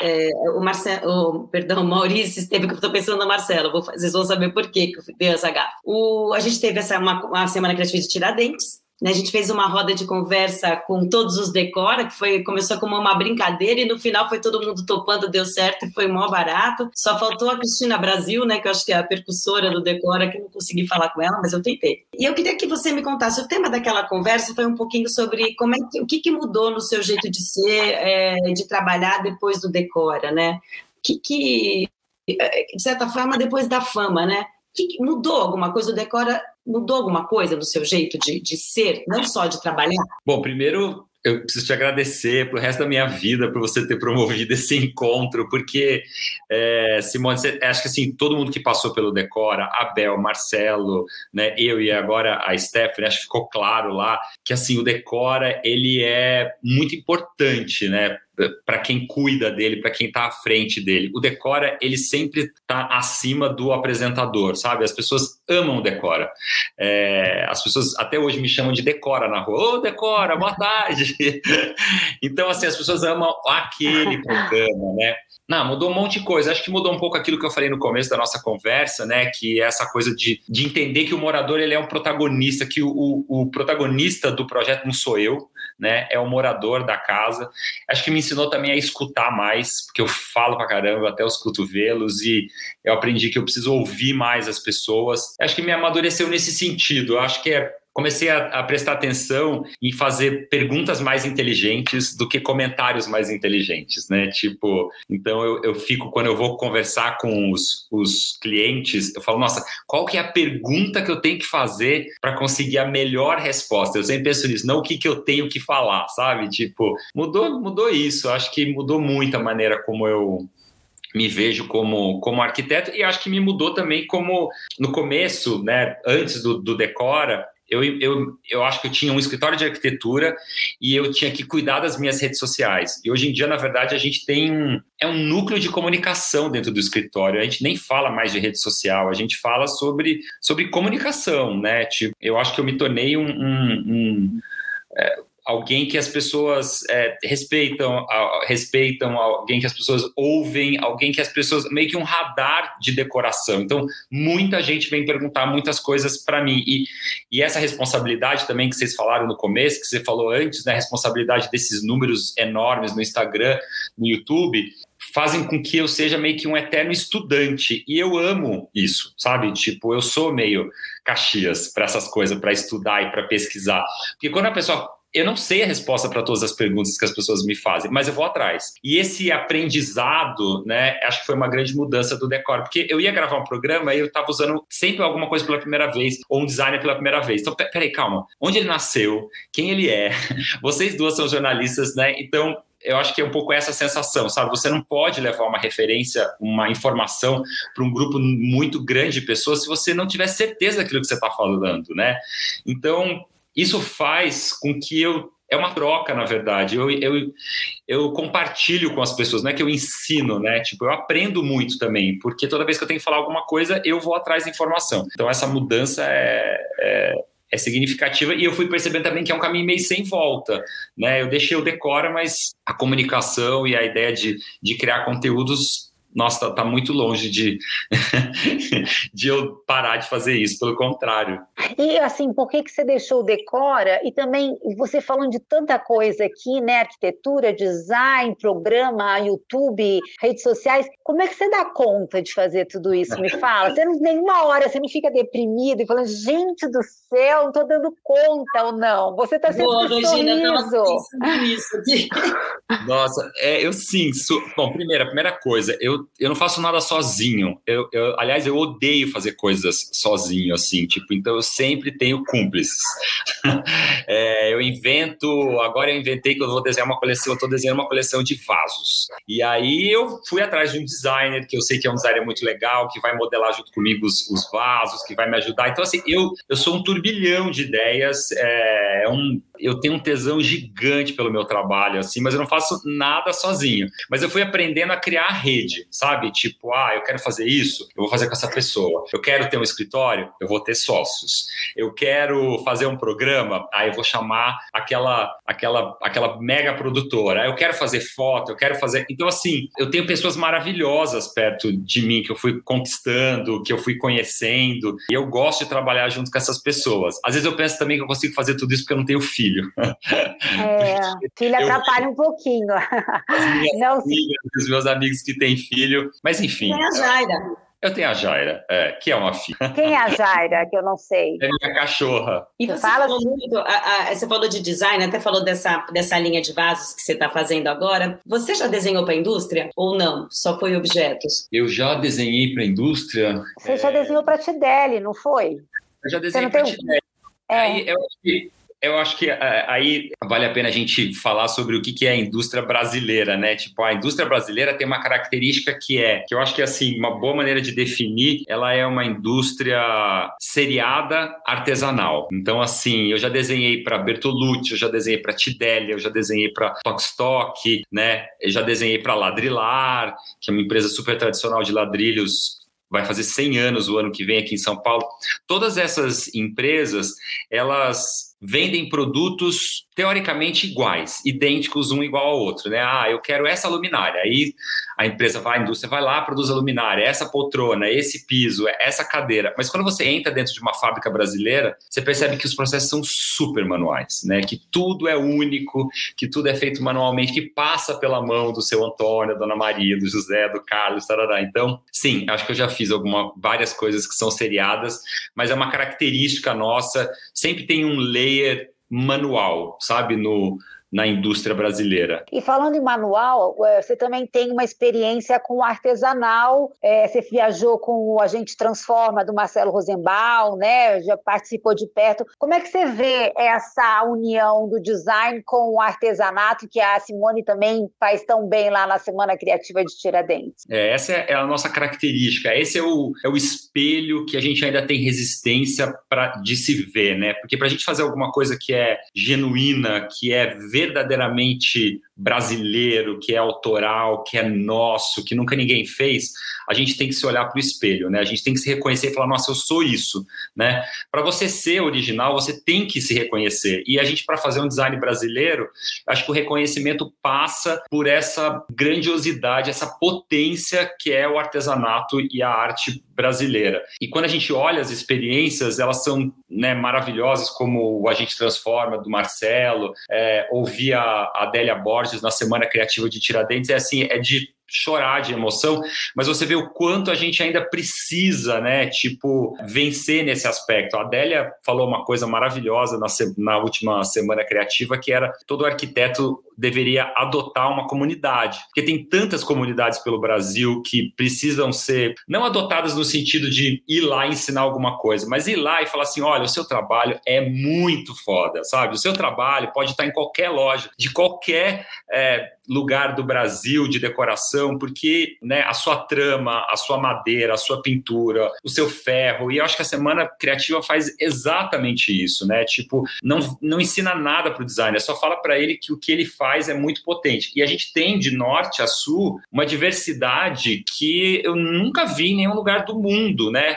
É, o Marcelo, perdão, o Maurício esteve, que eu estou pensando no Marcelo, vou, vocês vão saber por que eu essa gafa. O, a gente teve essa, uma, uma semana criativa de Tiradentes, a gente fez uma roda de conversa com todos os Decora, que foi, começou como uma brincadeira e no final foi todo mundo topando, deu certo e foi mó barato. Só faltou a Cristina Brasil, né, que eu acho que é a percussora do Decora, que eu não consegui falar com ela, mas eu tentei. E eu queria que você me contasse, o tema daquela conversa foi um pouquinho sobre como é que, o que, que mudou no seu jeito de ser, é, de trabalhar depois do Decora, né? Que, que, é, de certa forma, depois da fama, né? Que mudou alguma coisa? O Decora mudou alguma coisa no seu jeito de, de ser, não só de trabalhar? Bom, primeiro eu preciso te agradecer pro resto da minha vida por você ter promovido esse encontro, porque, é, Simone, você, acho que assim, todo mundo que passou pelo Decora, Abel, Marcelo, né, eu e agora a Stephanie, acho que ficou claro lá que assim, o Decora, ele é muito importante, né, para quem cuida dele, para quem está à frente dele. O Decora, ele sempre está acima do apresentador, sabe? As pessoas amam o Decora. É, as pessoas até hoje me chamam de Decora na rua. Ô, Decora, boa tarde! então, assim, as pessoas amam aquele programa, né? Não, mudou um monte de coisa. Acho que mudou um pouco aquilo que eu falei no começo da nossa conversa, né? Que é essa coisa de, de entender que o morador ele é um protagonista, que o, o, o protagonista do projeto não sou eu, né? É o morador da casa. Acho que me ensinou também a escutar mais, porque eu falo pra caramba até os cotovelos e eu aprendi que eu preciso ouvir mais as pessoas. Acho que me amadureceu nesse sentido. Acho que é comecei a, a, prestar atenção em fazer perguntas mais inteligentes do que comentários mais inteligentes, né? Tipo, então eu, eu fico, quando eu vou conversar com os, os clientes, eu falo, nossa, qual que é a pergunta que eu tenho que fazer para conseguir a melhor resposta? Eu sempre penso nisso, não o que, que eu tenho que falar, sabe? Tipo, mudou, mudou isso, acho que mudou muito a maneira como eu, me vejo como, como arquiteto e acho que me mudou também como no começo, né, antes do, do Decora, eu, eu, eu acho que eu tinha um escritório de arquitetura e eu tinha que cuidar das minhas redes sociais. E hoje em dia, na verdade, a gente tem um, é um núcleo de comunicação dentro do escritório. A gente nem fala mais de rede social, a gente fala sobre, sobre comunicação, né? Tipo, eu acho que eu me tornei um, um, um é, alguém que as pessoas é, respeitam, respeitam, alguém que as pessoas ouvem, alguém que as pessoas meio que um radar de decoração. Então, muita gente vem perguntar muitas coisas para mim e, e essa responsabilidade também que vocês falaram no começo, que você falou antes, né, responsabilidade desses números enormes no Instagram, no YouTube, fazem com que eu seja meio que um eterno estudante e eu amo isso, sabe? Tipo, eu sou meio Caxias para essas coisas, para estudar e para pesquisar. Porque quando a pessoa eu não sei a resposta para todas as perguntas que as pessoas me fazem, mas eu vou atrás. E esse aprendizado, né, acho que foi uma grande mudança do decor, porque eu ia gravar um programa e eu estava usando sempre alguma coisa pela primeira vez, ou um designer pela primeira vez. Então, peraí, calma. Onde ele nasceu? Quem ele é? Vocês duas são jornalistas, né? Então, eu acho que é um pouco essa sensação, sabe? Você não pode levar uma referência, uma informação para um grupo muito grande de pessoas se você não tiver certeza daquilo que você está falando, né? Então, isso faz com que eu é uma troca, na verdade. Eu, eu, eu compartilho com as pessoas, não é que eu ensino, né? Tipo, eu aprendo muito também, porque toda vez que eu tenho que falar alguma coisa, eu vou atrás da informação. Então, essa mudança é, é, é significativa e eu fui percebendo também que é um caminho meio sem volta, né? Eu deixei o decora, mas a comunicação e a ideia de, de criar conteúdos nossa, tá, tá muito longe de, de eu parar de fazer isso, pelo contrário. E assim, por que, que você deixou o Decora? E também, você falando de tanta coisa aqui, né? Arquitetura, design, programa, YouTube, redes sociais, como é que você dá conta de fazer tudo isso? Me fala. Você não, nenhuma hora você não fica deprimido e falando, gente do céu, não tô dando conta ou não. Você tá sempre Boa, Regina, sorriso. Isso aqui. Nossa, é, eu sim. Bom, primeira, primeira coisa, eu eu não faço nada sozinho. Eu, eu, aliás, eu odeio fazer coisas sozinho, assim, tipo, então eu sempre tenho cúmplices. é, eu invento, agora eu inventei que eu vou desenhar uma coleção, eu estou desenhando uma coleção de vasos. E aí eu fui atrás de um designer, que eu sei que é um designer muito legal, que vai modelar junto comigo os, os vasos, que vai me ajudar. Então, assim, eu, eu sou um turbilhão de ideias, é, é um, eu tenho um tesão gigante pelo meu trabalho, assim, mas eu não faço nada sozinho. Mas eu fui aprendendo a criar rede, sabe? Tipo, ah, eu quero fazer isso, eu vou fazer com essa pessoa. Eu quero ter um escritório, eu vou ter sócios. Eu quero fazer um programa, aí eu vou chamar aquela, aquela, aquela mega produtora. Eu quero fazer foto, eu quero fazer. Então, assim, eu tenho pessoas maravilhosas perto de mim que eu fui conquistando, que eu fui conhecendo, e eu gosto de trabalhar junto com essas pessoas. Às vezes eu penso também que eu consigo fazer tudo isso porque eu não tenho filho filho. É, filho atrapalha eu, um pouquinho. Não, amigas, os meus amigos que têm filho, mas enfim. Tem a Jaira. Eu tenho a Jaira, é, que é uma filha. Quem é a Jaira, que eu não sei? É minha cachorra. E você Fala falou muito, a, a, você falou de design, até falou dessa, dessa linha de vasos que você está fazendo agora. Você já desenhou para a indústria ou não? Só foi objetos? Eu já desenhei para a indústria. Você é... já desenhou para a Tideli, não foi? Eu já desenhei para a Tideli. É. Aí, eu acho que eu acho que é, aí vale a pena a gente falar sobre o que é a indústria brasileira, né? Tipo, a indústria brasileira tem uma característica que é, que eu acho que assim, uma boa maneira de definir, ela é uma indústria seriada artesanal. Então, assim, eu já desenhei para Bertolucci, eu já desenhei para Tidelli, eu já desenhei para Tokstok, né? Eu já desenhei para Ladrilar, que é uma empresa super tradicional de ladrilhos vai fazer 100 anos o ano que vem aqui em São Paulo. Todas essas empresas, elas vendem produtos teoricamente iguais, idênticos um igual ao outro, né? Ah, eu quero essa luminária. Aí a empresa vai, a indústria vai lá, produz a luminária, essa poltrona, esse piso, essa cadeira. Mas quando você entra dentro de uma fábrica brasileira, você percebe que os processos são super manuais, né? Que tudo é único, que tudo é feito manualmente, que passa pela mão do seu Antônio, da Dona Maria, do José, do Carlos, tarará. Então, sim, acho que eu já fiz alguma, várias coisas que são seriadas, mas é uma característica nossa, sempre tem um manual, sabe, no, na indústria brasileira. E falando em manual, você também tem uma experiência com artesanal. É, você viajou com o Agente Transforma do Marcelo Rosenbaum, né? Já participou de perto. Como é que você vê essa união do design com o artesanato que a Simone também faz tão bem lá na Semana Criativa de Tiradentes? É, essa é a nossa característica. Esse é o, é o espelho que a gente ainda tem resistência para de se ver, né? Porque para a gente fazer alguma coisa que é genuína, que é verdadeiramente brasileiro, que é autoral, que é nosso, que nunca ninguém fez, a gente tem que se olhar para o espelho, né? A gente tem que se reconhecer e falar, nossa, eu sou isso, né? Para você ser original, você tem que se reconhecer. E a gente, para fazer um design brasileiro, acho que o reconhecimento passa por essa grandiosidade, essa potência que é o artesanato e a arte brasileira. E quando a gente olha as experiências, elas são né, maravilhosas, como o A Gente Transforma, do Marcelo, é, ouvir a Adélia Borges na Semana Criativa de Tiradentes, é assim, é de chorar de emoção, mas você vê o quanto a gente ainda precisa, né, tipo, vencer nesse aspecto. A Adélia falou uma coisa maravilhosa na, na última semana criativa, que era todo arquiteto deveria adotar uma comunidade, porque tem tantas comunidades pelo Brasil que precisam ser não adotadas no sentido de ir lá ensinar alguma coisa, mas ir lá e falar assim, olha, o seu trabalho é muito foda, sabe? O seu trabalho pode estar em qualquer loja, de qualquer é, lugar do Brasil de decoração, porque né, a sua trama, a sua madeira, a sua pintura, o seu ferro, e eu acho que a Semana Criativa faz exatamente isso, né? Tipo, não, não ensina nada para o designer, só fala para ele que o que ele faz é muito potente. E a gente tem de norte a sul uma diversidade que eu nunca vi em nenhum lugar do mundo, né?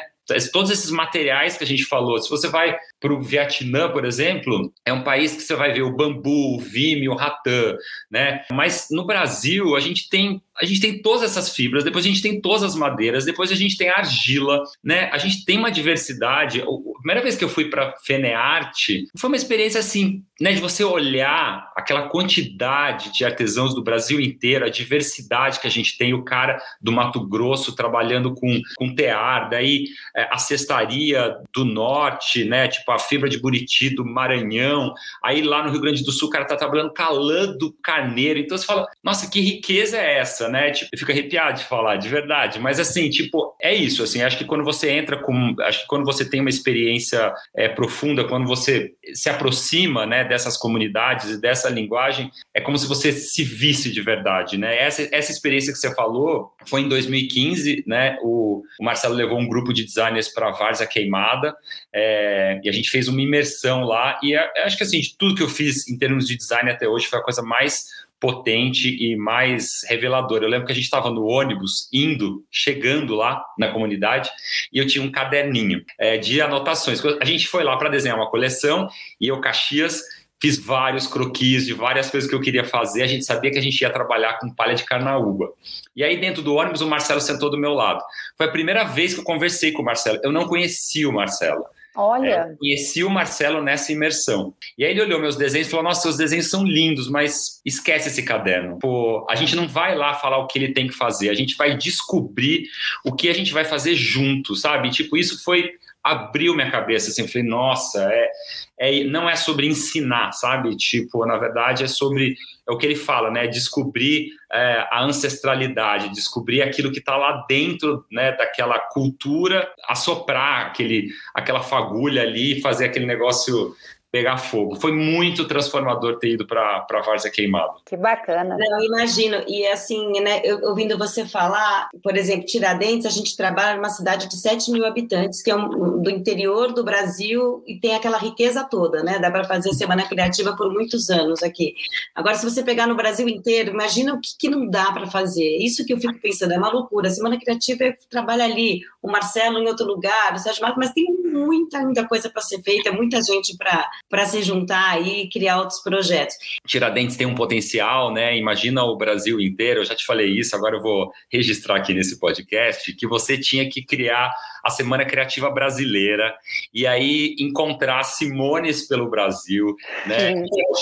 Todos esses materiais que a gente falou, se você vai para o Vietnã, por exemplo, é um país que você vai ver o bambu, o vime, o ratã, né? Mas no Brasil a gente tem a gente tem todas essas fibras, depois a gente tem todas as madeiras, depois a gente tem argila, né? A gente tem uma diversidade. A primeira vez que eu fui para Fenearte foi uma experiência assim, né? De você olhar aquela quantidade de artesãos do Brasil inteiro, a diversidade que a gente tem, o cara do Mato Grosso trabalhando com, com tear, daí é, a cestaria do norte, né? Tipo, a fibra de Buriti do Maranhão. Aí lá no Rio Grande do Sul o cara tá trabalhando calando carneiro. Então você fala, nossa, que riqueza é essa, né? Tipo, eu fico arrepiado de falar, de verdade. Mas assim, tipo, é isso, assim, acho que quando você entra com. Acho que quando você tem uma experiência é, profunda, quando você se aproxima né, dessas comunidades e dessa linguagem, é como se você se visse de verdade, né? Essa, essa experiência que você falou foi em 2015, né? O, o Marcelo levou um grupo de designers para Várzea Queimada é, e a gente fez uma imersão lá. E é, acho que assim, de tudo que eu fiz em termos de design até hoje foi a coisa mais potente e mais revelador. Eu lembro que a gente estava no ônibus, indo, chegando lá na comunidade, e eu tinha um caderninho é, de anotações. A gente foi lá para desenhar uma coleção e eu, Caxias, fiz vários croquis de várias coisas que eu queria fazer. A gente sabia que a gente ia trabalhar com palha de carnaúba. E aí, dentro do ônibus, o Marcelo sentou do meu lado. Foi a primeira vez que eu conversei com o Marcelo. Eu não conhecia o Marcelo. Olha. É, conheci o Marcelo nessa imersão. E aí ele olhou meus desenhos e falou: Nossa, seus desenhos são lindos, mas esquece esse caderno. Pô, a gente não vai lá falar o que ele tem que fazer, a gente vai descobrir o que a gente vai fazer junto, sabe? Tipo, isso foi abriu minha cabeça, assim, eu falei, nossa, é, é, não é sobre ensinar, sabe? Tipo, na verdade é sobre, é o que ele fala, né? Descobrir é, a ancestralidade, descobrir aquilo que está lá dentro, né? Daquela cultura, assoprar aquele, aquela fagulha ali, fazer aquele negócio pegar fogo. Foi muito transformador ter ido para a Várzea Queimada. Que bacana. Eu imagino. E assim, né, eu, ouvindo você falar, por exemplo, Tiradentes, a gente trabalha numa cidade de 7 mil habitantes, que é um, do interior do Brasil e tem aquela riqueza toda, né? Dá para fazer Semana Criativa por muitos anos aqui. Agora, se você pegar no Brasil inteiro, imagina o que, que não dá para fazer. Isso que eu fico pensando, é uma loucura. Semana Criativa é, trabalha ali, o Marcelo em outro lugar, o Sérgio Marcos, mas tem muita, muita coisa para ser feita, muita gente para se juntar aí e criar outros projetos. Tiradentes tem um potencial, né? Imagina o Brasil inteiro, eu já te falei isso, agora eu vou registrar aqui nesse podcast, que você tinha que criar a Semana Criativa Brasileira e aí encontrar Simones pelo Brasil, né?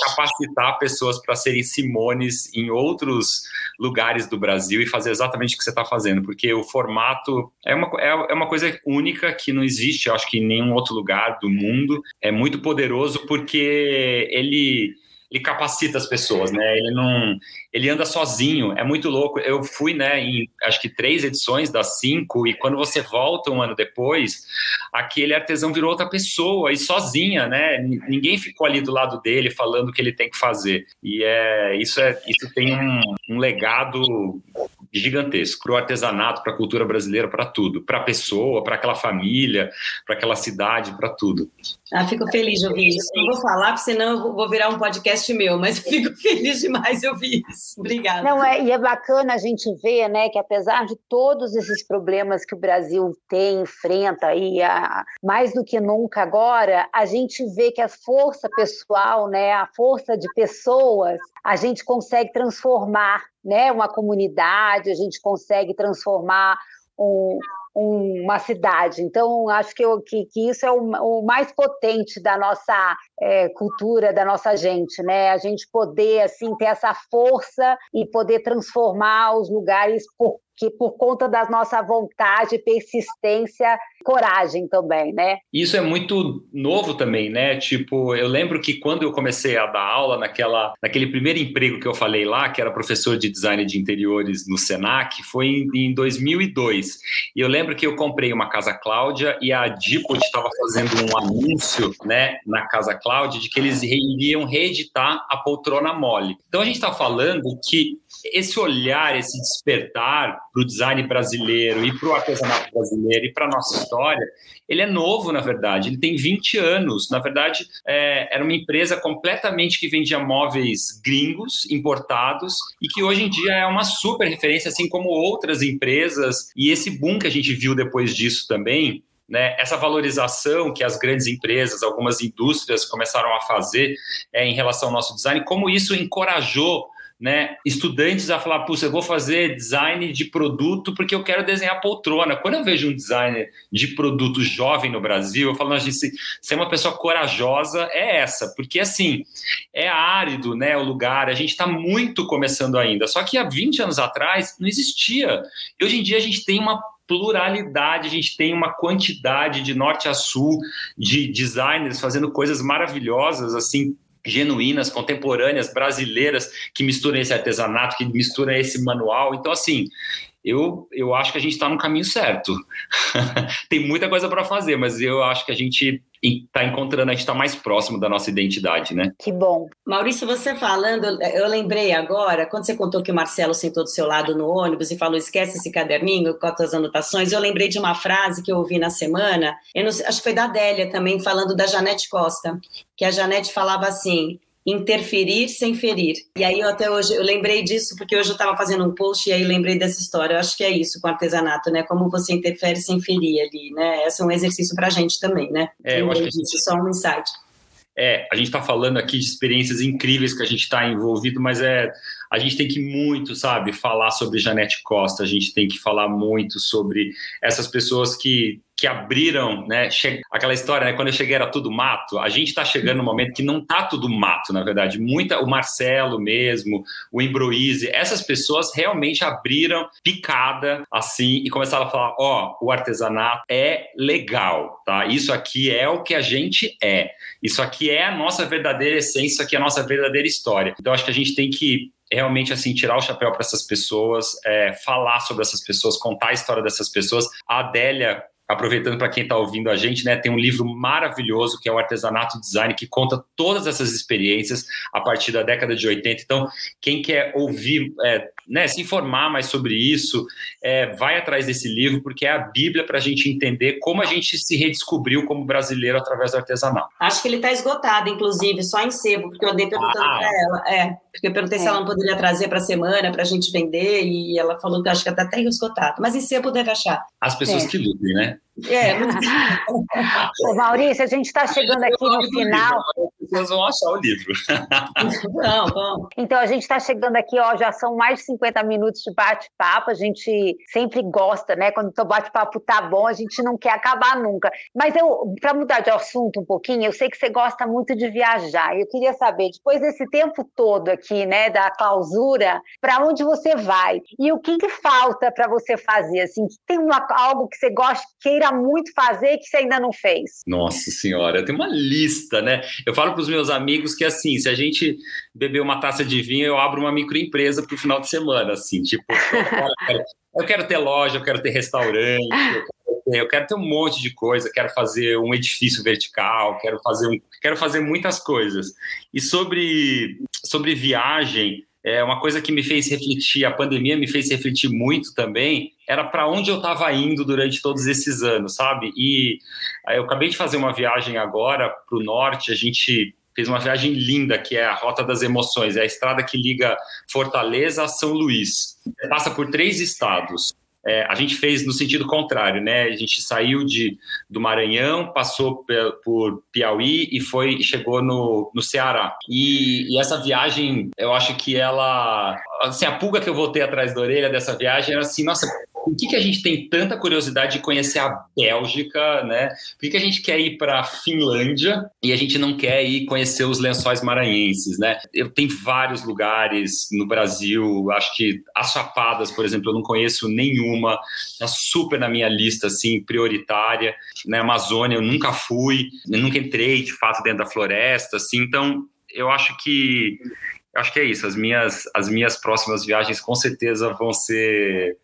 Capacitar pessoas para serem Simones em outros lugares do Brasil e fazer exatamente o que você está fazendo, porque o formato é uma, é, é uma coisa única que não existe, eu acho que em nenhum outro lugar do mundo. É muito poderoso porque ele ele capacita as pessoas, né? Ele não, ele anda sozinho, é muito louco. Eu fui, né, em acho que três edições das cinco e quando você volta um ano depois, aquele artesão virou outra pessoa e sozinha, né? Ninguém ficou ali do lado dele falando o que ele tem que fazer. E é isso é isso tem um, um legado gigantesco para o artesanato, para a cultura brasileira, para tudo, para a pessoa, para aquela família, para aquela cidade, para tudo. Ah, fico feliz de ouvir isso. Não vou falar, porque senão eu vou virar um podcast meu, mas fico feliz demais de ouvir isso. Obrigada. Não, é, e é bacana a gente ver, né, que apesar de todos esses problemas que o Brasil tem, enfrenta, e a, mais do que nunca agora, a gente vê que a força pessoal, né, a força de pessoas, a gente consegue transformar né, uma comunidade, a gente consegue transformar um, uma cidade. Então, acho que, eu, que, que isso é o, o, mais potente da nossa é, cultura, da nossa gente, né? A gente poder assim ter essa força e poder transformar os lugares por que por conta da nossa vontade, persistência, coragem também, né? Isso é muito novo também, né? Tipo, eu lembro que quando eu comecei a dar aula naquela, naquele primeiro emprego que eu falei lá, que era professor de design de interiores no Senac, foi em, em 2002. E eu lembro que eu comprei uma Casa Cláudia e a Dipot estava fazendo um anúncio, né, na Casa Cláudia de que eles iriam reeditar a poltrona mole. Então a gente está falando que esse olhar, esse despertar para o design brasileiro e para o artesanato brasileiro e para a nossa história, ele é novo, na verdade. Ele tem 20 anos. Na verdade, é, era uma empresa completamente que vendia móveis gringos, importados, e que hoje em dia é uma super referência, assim como outras empresas. E esse boom que a gente viu depois disso também, né, essa valorização que as grandes empresas, algumas indústrias começaram a fazer é, em relação ao nosso design, como isso encorajou né, estudantes a falar, puxa, eu vou fazer design de produto porque eu quero desenhar poltrona. Quando eu vejo um designer de produto jovem no Brasil, eu falo, não, gente, se, é uma pessoa corajosa, é essa, porque assim, é árido, né, o lugar, a gente está muito começando ainda, só que há 20 anos atrás não existia. E hoje em dia a gente tem uma pluralidade, a gente tem uma quantidade de norte a sul de designers fazendo coisas maravilhosas, assim, genuínas, contemporâneas, brasileiras, que misturam esse artesanato, que misturam esse manual. Então, assim, eu, eu acho que a gente está no caminho certo. Tem muita coisa para fazer, mas eu acho que a gente está encontrando, a gente está mais próximo da nossa identidade, né? Que bom. Maurício, você falando, eu lembrei agora, quando você contou que o Marcelo sentou do seu lado no ônibus e falou, esquece esse caderninho com as suas anotações, eu lembrei de uma frase que eu ouvi na semana, sei, acho que foi da Adélia também, falando da Janete Costa, que a Janete falava assim, interferir sem ferir. E aí eu até hoje eu lembrei disso porque hoje eu estava fazendo um post e aí lembrei dessa história. Eu acho que é isso com artesanato, né? Como você interfere sem ferir ali, né? Esse é um exercício para a gente também, né? É, eu acho que isso é só um insight. É, a gente está falando aqui de experiências incríveis que a gente está envolvido, mas é a gente tem que muito, sabe, falar sobre Janete Costa, a gente tem que falar muito sobre essas pessoas que que abriram, né? Aquela história, né? Quando eu cheguei era tudo mato. A gente está chegando no momento que não tá tudo mato, na verdade. Muita, o Marcelo mesmo, o Embroise, essas pessoas realmente abriram picada assim e começaram a falar: ó, oh, o artesanato é legal, tá? Isso aqui é o que a gente é. Isso aqui é a nossa verdadeira essência, isso aqui é a nossa verdadeira história. Então acho que a gente tem que realmente assim tirar o chapéu para essas pessoas, é, falar sobre essas pessoas, contar a história dessas pessoas. A Adélia aproveitando para quem está ouvindo a gente, né, tem um livro maravilhoso que é o Artesanato Design, que conta todas essas experiências a partir da década de 80. Então, quem quer ouvir, é, né, se informar mais sobre isso, é, vai atrás desse livro, porque é a Bíblia para a gente entender como a gente se redescobriu como brasileiro através do artesanato. Acho que ele está esgotado, inclusive, só em sebo, porque eu andei perguntando ah. para ela. É, porque eu perguntei é. se ela não poderia trazer para a semana para a gente vender, e ela falou que acho que está até esgotado. Mas em sebo deve achar. As pessoas é. que lutem, né? É, Ô, Maurício, a gente está chegando aqui no final. As pessoas vão achar o livro. Não, vamos. Então, a gente está chegando aqui, ó, já são mais de 50 minutos de bate-papo. A gente sempre gosta, né? Quando o bate-papo tá bom, a gente não quer acabar nunca. Mas eu, para mudar de assunto um pouquinho, eu sei que você gosta muito de viajar. Eu queria saber, depois desse tempo todo aqui, né, da clausura, para onde você vai? E o que, que falta para você fazer? Assim, tem uma, algo que você gosta, queira muito fazer que você ainda não fez? Nossa senhora, tem uma lista, né? Eu falo para os meus amigos que assim, se a gente beber uma taça de vinho, eu abro uma microempresa para o final de semana, assim, tipo, eu quero ter loja, eu quero ter restaurante, eu quero ter um monte de coisa, quero fazer um edifício vertical, quero fazer um, quero fazer muitas coisas. E sobre sobre viagem, é uma coisa que me fez refletir, a pandemia me fez refletir muito também, era para onde eu estava indo durante todos esses anos, sabe? E eu acabei de fazer uma viagem agora para o norte, a gente fez uma viagem linda, que é a Rota das Emoções, é a estrada que liga Fortaleza a São Luís. Passa por três estados. É, a gente fez no sentido contrário, né? A gente saiu de, do Maranhão, passou por Piauí e foi chegou no, no Ceará. E, e, essa viagem, eu acho que ela, assim, a pulga que eu voltei atrás da orelha dessa viagem era assim, nossa, por que, que a gente tem tanta curiosidade de conhecer a Bélgica, né? Por que, que a gente quer ir para a Finlândia e a gente não quer ir conhecer os lençóis maranhenses, né? Eu tenho vários lugares no Brasil, acho que as Chapadas, por exemplo, eu não conheço nenhuma, tá super na minha lista, assim, prioritária. Na né? Amazônia eu nunca fui, eu nunca entrei, de fato, dentro da floresta, assim, então eu acho que acho que é isso. As minhas, as minhas próximas viagens com certeza vão ser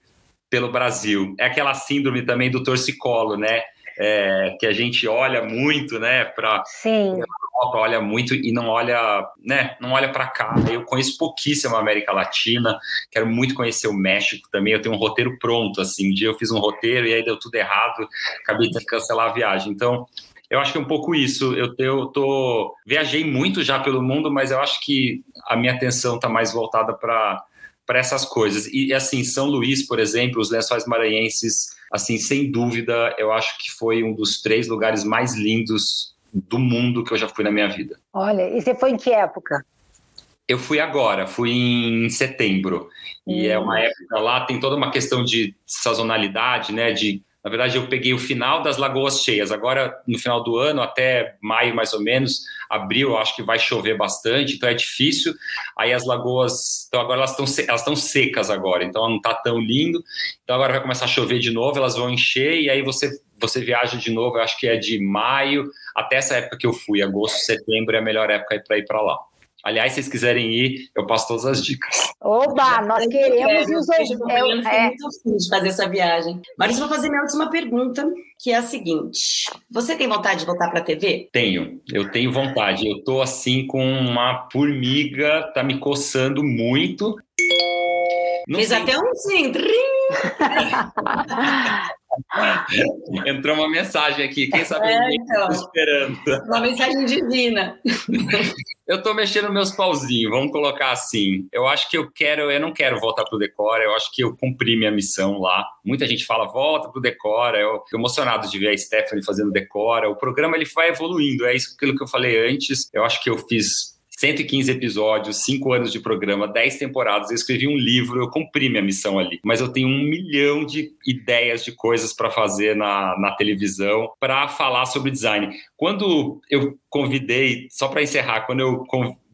pelo Brasil. É aquela síndrome também do torcicolo, né? É, que a gente olha muito, né, para Europa, olha muito e não olha, né, não olha para cá. Eu conheço pouquíssimo a América Latina, quero muito conhecer o México também. Eu tenho um roteiro pronto, assim. Um dia eu fiz um roteiro e aí deu tudo errado, acabei de cancelar a viagem. Então, eu acho que é um pouco isso. Eu, eu tô viajei muito já pelo mundo, mas eu acho que a minha atenção está mais voltada para para essas coisas. E assim, São Luís, por exemplo, os Lençóis Maranhenses, assim, sem dúvida, eu acho que foi um dos três lugares mais lindos do mundo que eu já fui na minha vida. Olha, e você foi em que época? Eu fui agora, fui em setembro. Hum. E é uma hum. época lá, tem toda uma questão de sazonalidade, né? De Na verdade, eu peguei o final das lagoas cheias. Agora, no final do ano, até maio mais ou menos, abril, acho que vai chover bastante, então é difícil. Aí as lagoas, então agora elas estão elas estão secas agora, então não está tão lindo. Então agora vai começar a chover de novo, elas vão encher e aí você você viaja de novo. Eu acho que é de maio até essa época que eu fui, agosto, setembro é a melhor época para ir para lá. Aliás, se vocês quiserem ir, eu passo todas as dicas. Oba, nós queremos e os outros. É, é. muito afim de fazer essa viagem. Mas vou fazer minha última pergunta, que é a seguinte: Você tem vontade de voltar para a TV? Tenho, eu tenho vontade. Eu tô assim com uma formiga, tá me coçando muito. Não Fez sei. até um sim. Entrou uma mensagem aqui, quem sabe é, então, esperando. Uma mensagem divina. eu tô mexendo meus pauzinhos, vamos colocar assim. Eu acho que eu quero, eu não quero voltar pro Decora, eu acho que eu cumpri minha missão lá. Muita gente fala, volta pro Decora, eu tô emocionado de ver a Stephanie fazendo Decora. O programa ele vai evoluindo, é isso aquilo que eu falei antes. Eu acho que eu fiz 115 episódios, 5 anos de programa, 10 temporadas, eu escrevi um livro, eu cumpri minha missão ali. Mas eu tenho um milhão de ideias de coisas para fazer na, na televisão para falar sobre design. Quando eu convidei, só para encerrar, quando eu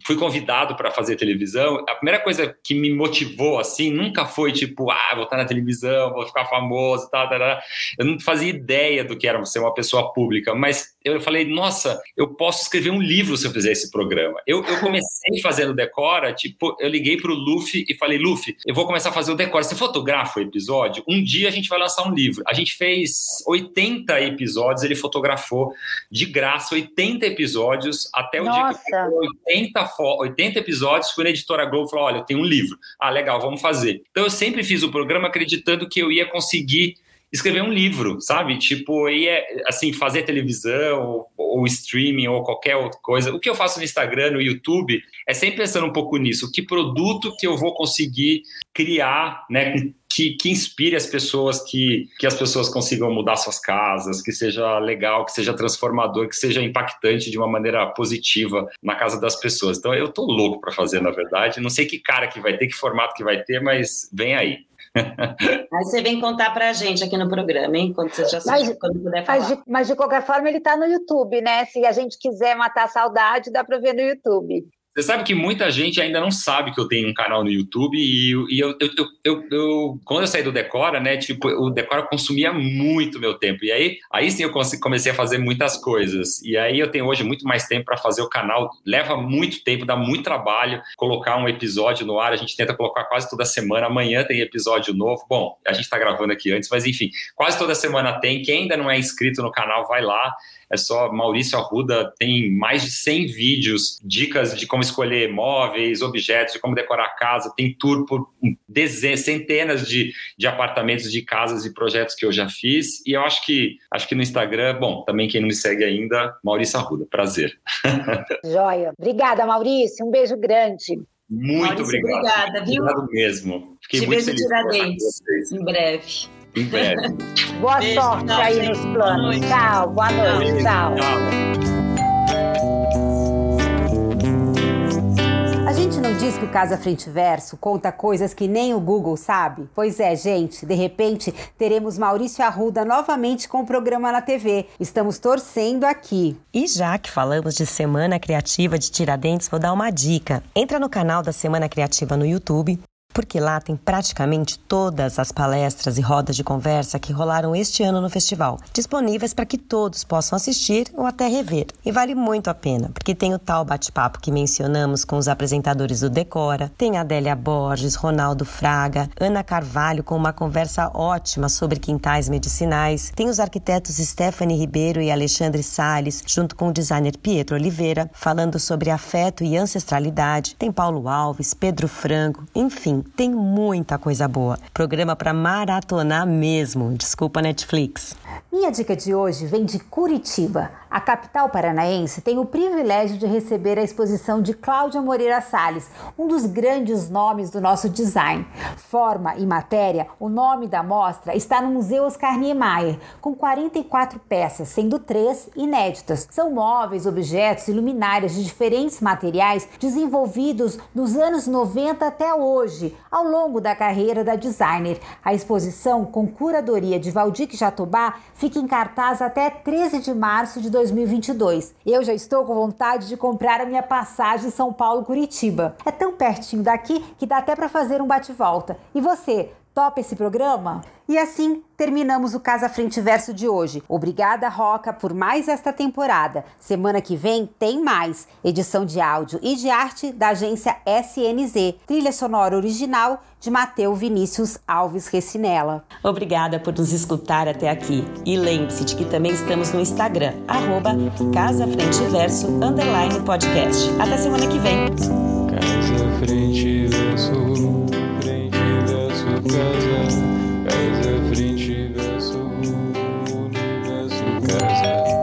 fui convidado para fazer televisão, a primeira coisa que me motivou assim nunca foi tipo, ah, vou estar na televisão, vou ficar famoso, tal, tal, tal. Eu não fazia ideia do que era ser uma pessoa pública, mas eu falei, nossa, eu posso escrever um livro se eu fizer esse programa. Eu, eu comecei fazendo Decora, tipo, eu liguei para o Luffy e falei, Luffy, eu vou começar a fazer o Decora. Você fotografa o episódio? Um dia a gente vai lançar um livro. A gente fez 80 episódios, ele fotografou de graça 80 episódios até o nossa. dia que 80 80 episódios, fui na editora Globo e falei: olha, eu tenho um livro. Ah, legal, vamos fazer. Então eu sempre fiz o programa acreditando que eu ia conseguir escrever um livro, sabe? Tipo, ia, assim, fazer televisão ou, ou, streaming ou qualquer outra coisa. O que eu faço no Instagram, no YouTube, é sempre pensando um pouco nisso. Que produto que eu vou conseguir criar, né? Que, que inspire as pessoas, que, que as pessoas consigam mudar suas casas, que seja legal, que seja transformador, que seja impactante de uma maneira positiva na casa das pessoas. Então eu tô louco para fazer, na verdade. Não sei que cara que vai ter, que formato que vai ter, mas vem aí. Aí você vem contar pra gente aqui no programa, hein? Quando você já sabe, quando puder falar. Mas de, mas de qualquer forma, ele tá no YouTube, né? Se a gente quiser matar a saudade, dá pra ver no YouTube. Você sabe que muita gente ainda não sabe que eu tenho um canal no YouTube e, e eu, eu, eu, eu, quando eu saí do Decora, né, tipo, o Decora consumia muito meu tempo. E aí, aí sim eu comecei a fazer muitas coisas. E aí eu tenho hoje muito mais tempo para fazer o canal. Leva muito tempo, dá muito trabalho colocar um episódio no ar. A gente tenta colocar quase toda semana. Amanhã tem episódio novo. Bom, a gente está gravando aqui antes, mas enfim, quase toda semana tem. Quem ainda não é inscrito no canal, vai lá é só Maurício Arruda tem mais de 100 vídeos, dicas de como escolher móveis, objetos, de como decorar a casa, tem tour por dezenas, centenas de, de apartamentos, de casas e projetos que eu já fiz. E eu acho que acho que no Instagram, bom, também quem não me segue ainda, Maurício Arruda, prazer. Joia. Obrigada, Maurício. Um beijo grande. Muito Maurício, obrigado. Obrigada, viu? Obrigado mesmo. Fiquei Te muito vejo Tiradentes em breve em breve. Boa Beijo, sorte tchau, aí gente. nos planos. Tchau, boa noite. tchau. tchau. A gente não diz que o Casa Frente Verso conta coisas que nem o Google sabe? Pois é, gente, de repente teremos Maurício Arruda novamente com o programa na TV. Estamos torcendo aqui. E já que falamos de Semana Criativa de Tiradentes, vou dar uma dica. Entra no canal da Semana Criativa no YouTube, porque lá tem praticamente todas as palestras e rodas de conversa que rolaram este ano no festival, disponíveis para que todos possam assistir ou até rever. E vale muito a pena, porque tem o tal bate-papo que mencionamos com os apresentadores do Decora, tem Adélia Borges, Ronaldo Fraga, Ana Carvalho com uma conversa ótima sobre quintais medicinais, tem os arquitetos Stephanie Ribeiro e Alexandre Sales, junto com o designer Pietro Oliveira, falando sobre afeto e ancestralidade, tem Paulo Alves, Pedro Franco, enfim, tem muita coisa boa. Programa para maratonar mesmo. Desculpa, Netflix. Minha dica de hoje vem de Curitiba. A capital paranaense tem o privilégio de receber a exposição de Cláudia Moreira Salles, um dos grandes nomes do nosso design. Forma e matéria, o nome da mostra está no Museu Oscar Niemeyer, com 44 peças, sendo três inéditas. São móveis, objetos e luminárias de diferentes materiais desenvolvidos nos anos 90 até hoje, ao longo da carreira da designer. A exposição, com curadoria de Valdir Jatobá, fica em cartaz até 13 de março de 2022. Eu já estou com vontade de comprar a minha passagem São Paulo-Curitiba. É tão pertinho daqui que dá até para fazer um bate-volta. E você, topa esse programa? E assim terminamos o Casa Frente Verso de hoje. Obrigada, Roca, por mais esta temporada. Semana que vem tem mais. Edição de áudio e de arte da agência SNZ. Trilha sonora original de Mateu Vinícius Alves Recinella. Obrigada por nos escutar até aqui. E lembre-se de que também estamos no Instagram, arroba Casa Frente Verso, underline podcast. Até semana que vem. Casa Frente Verso casa, casa, frente, verso, universo, casa.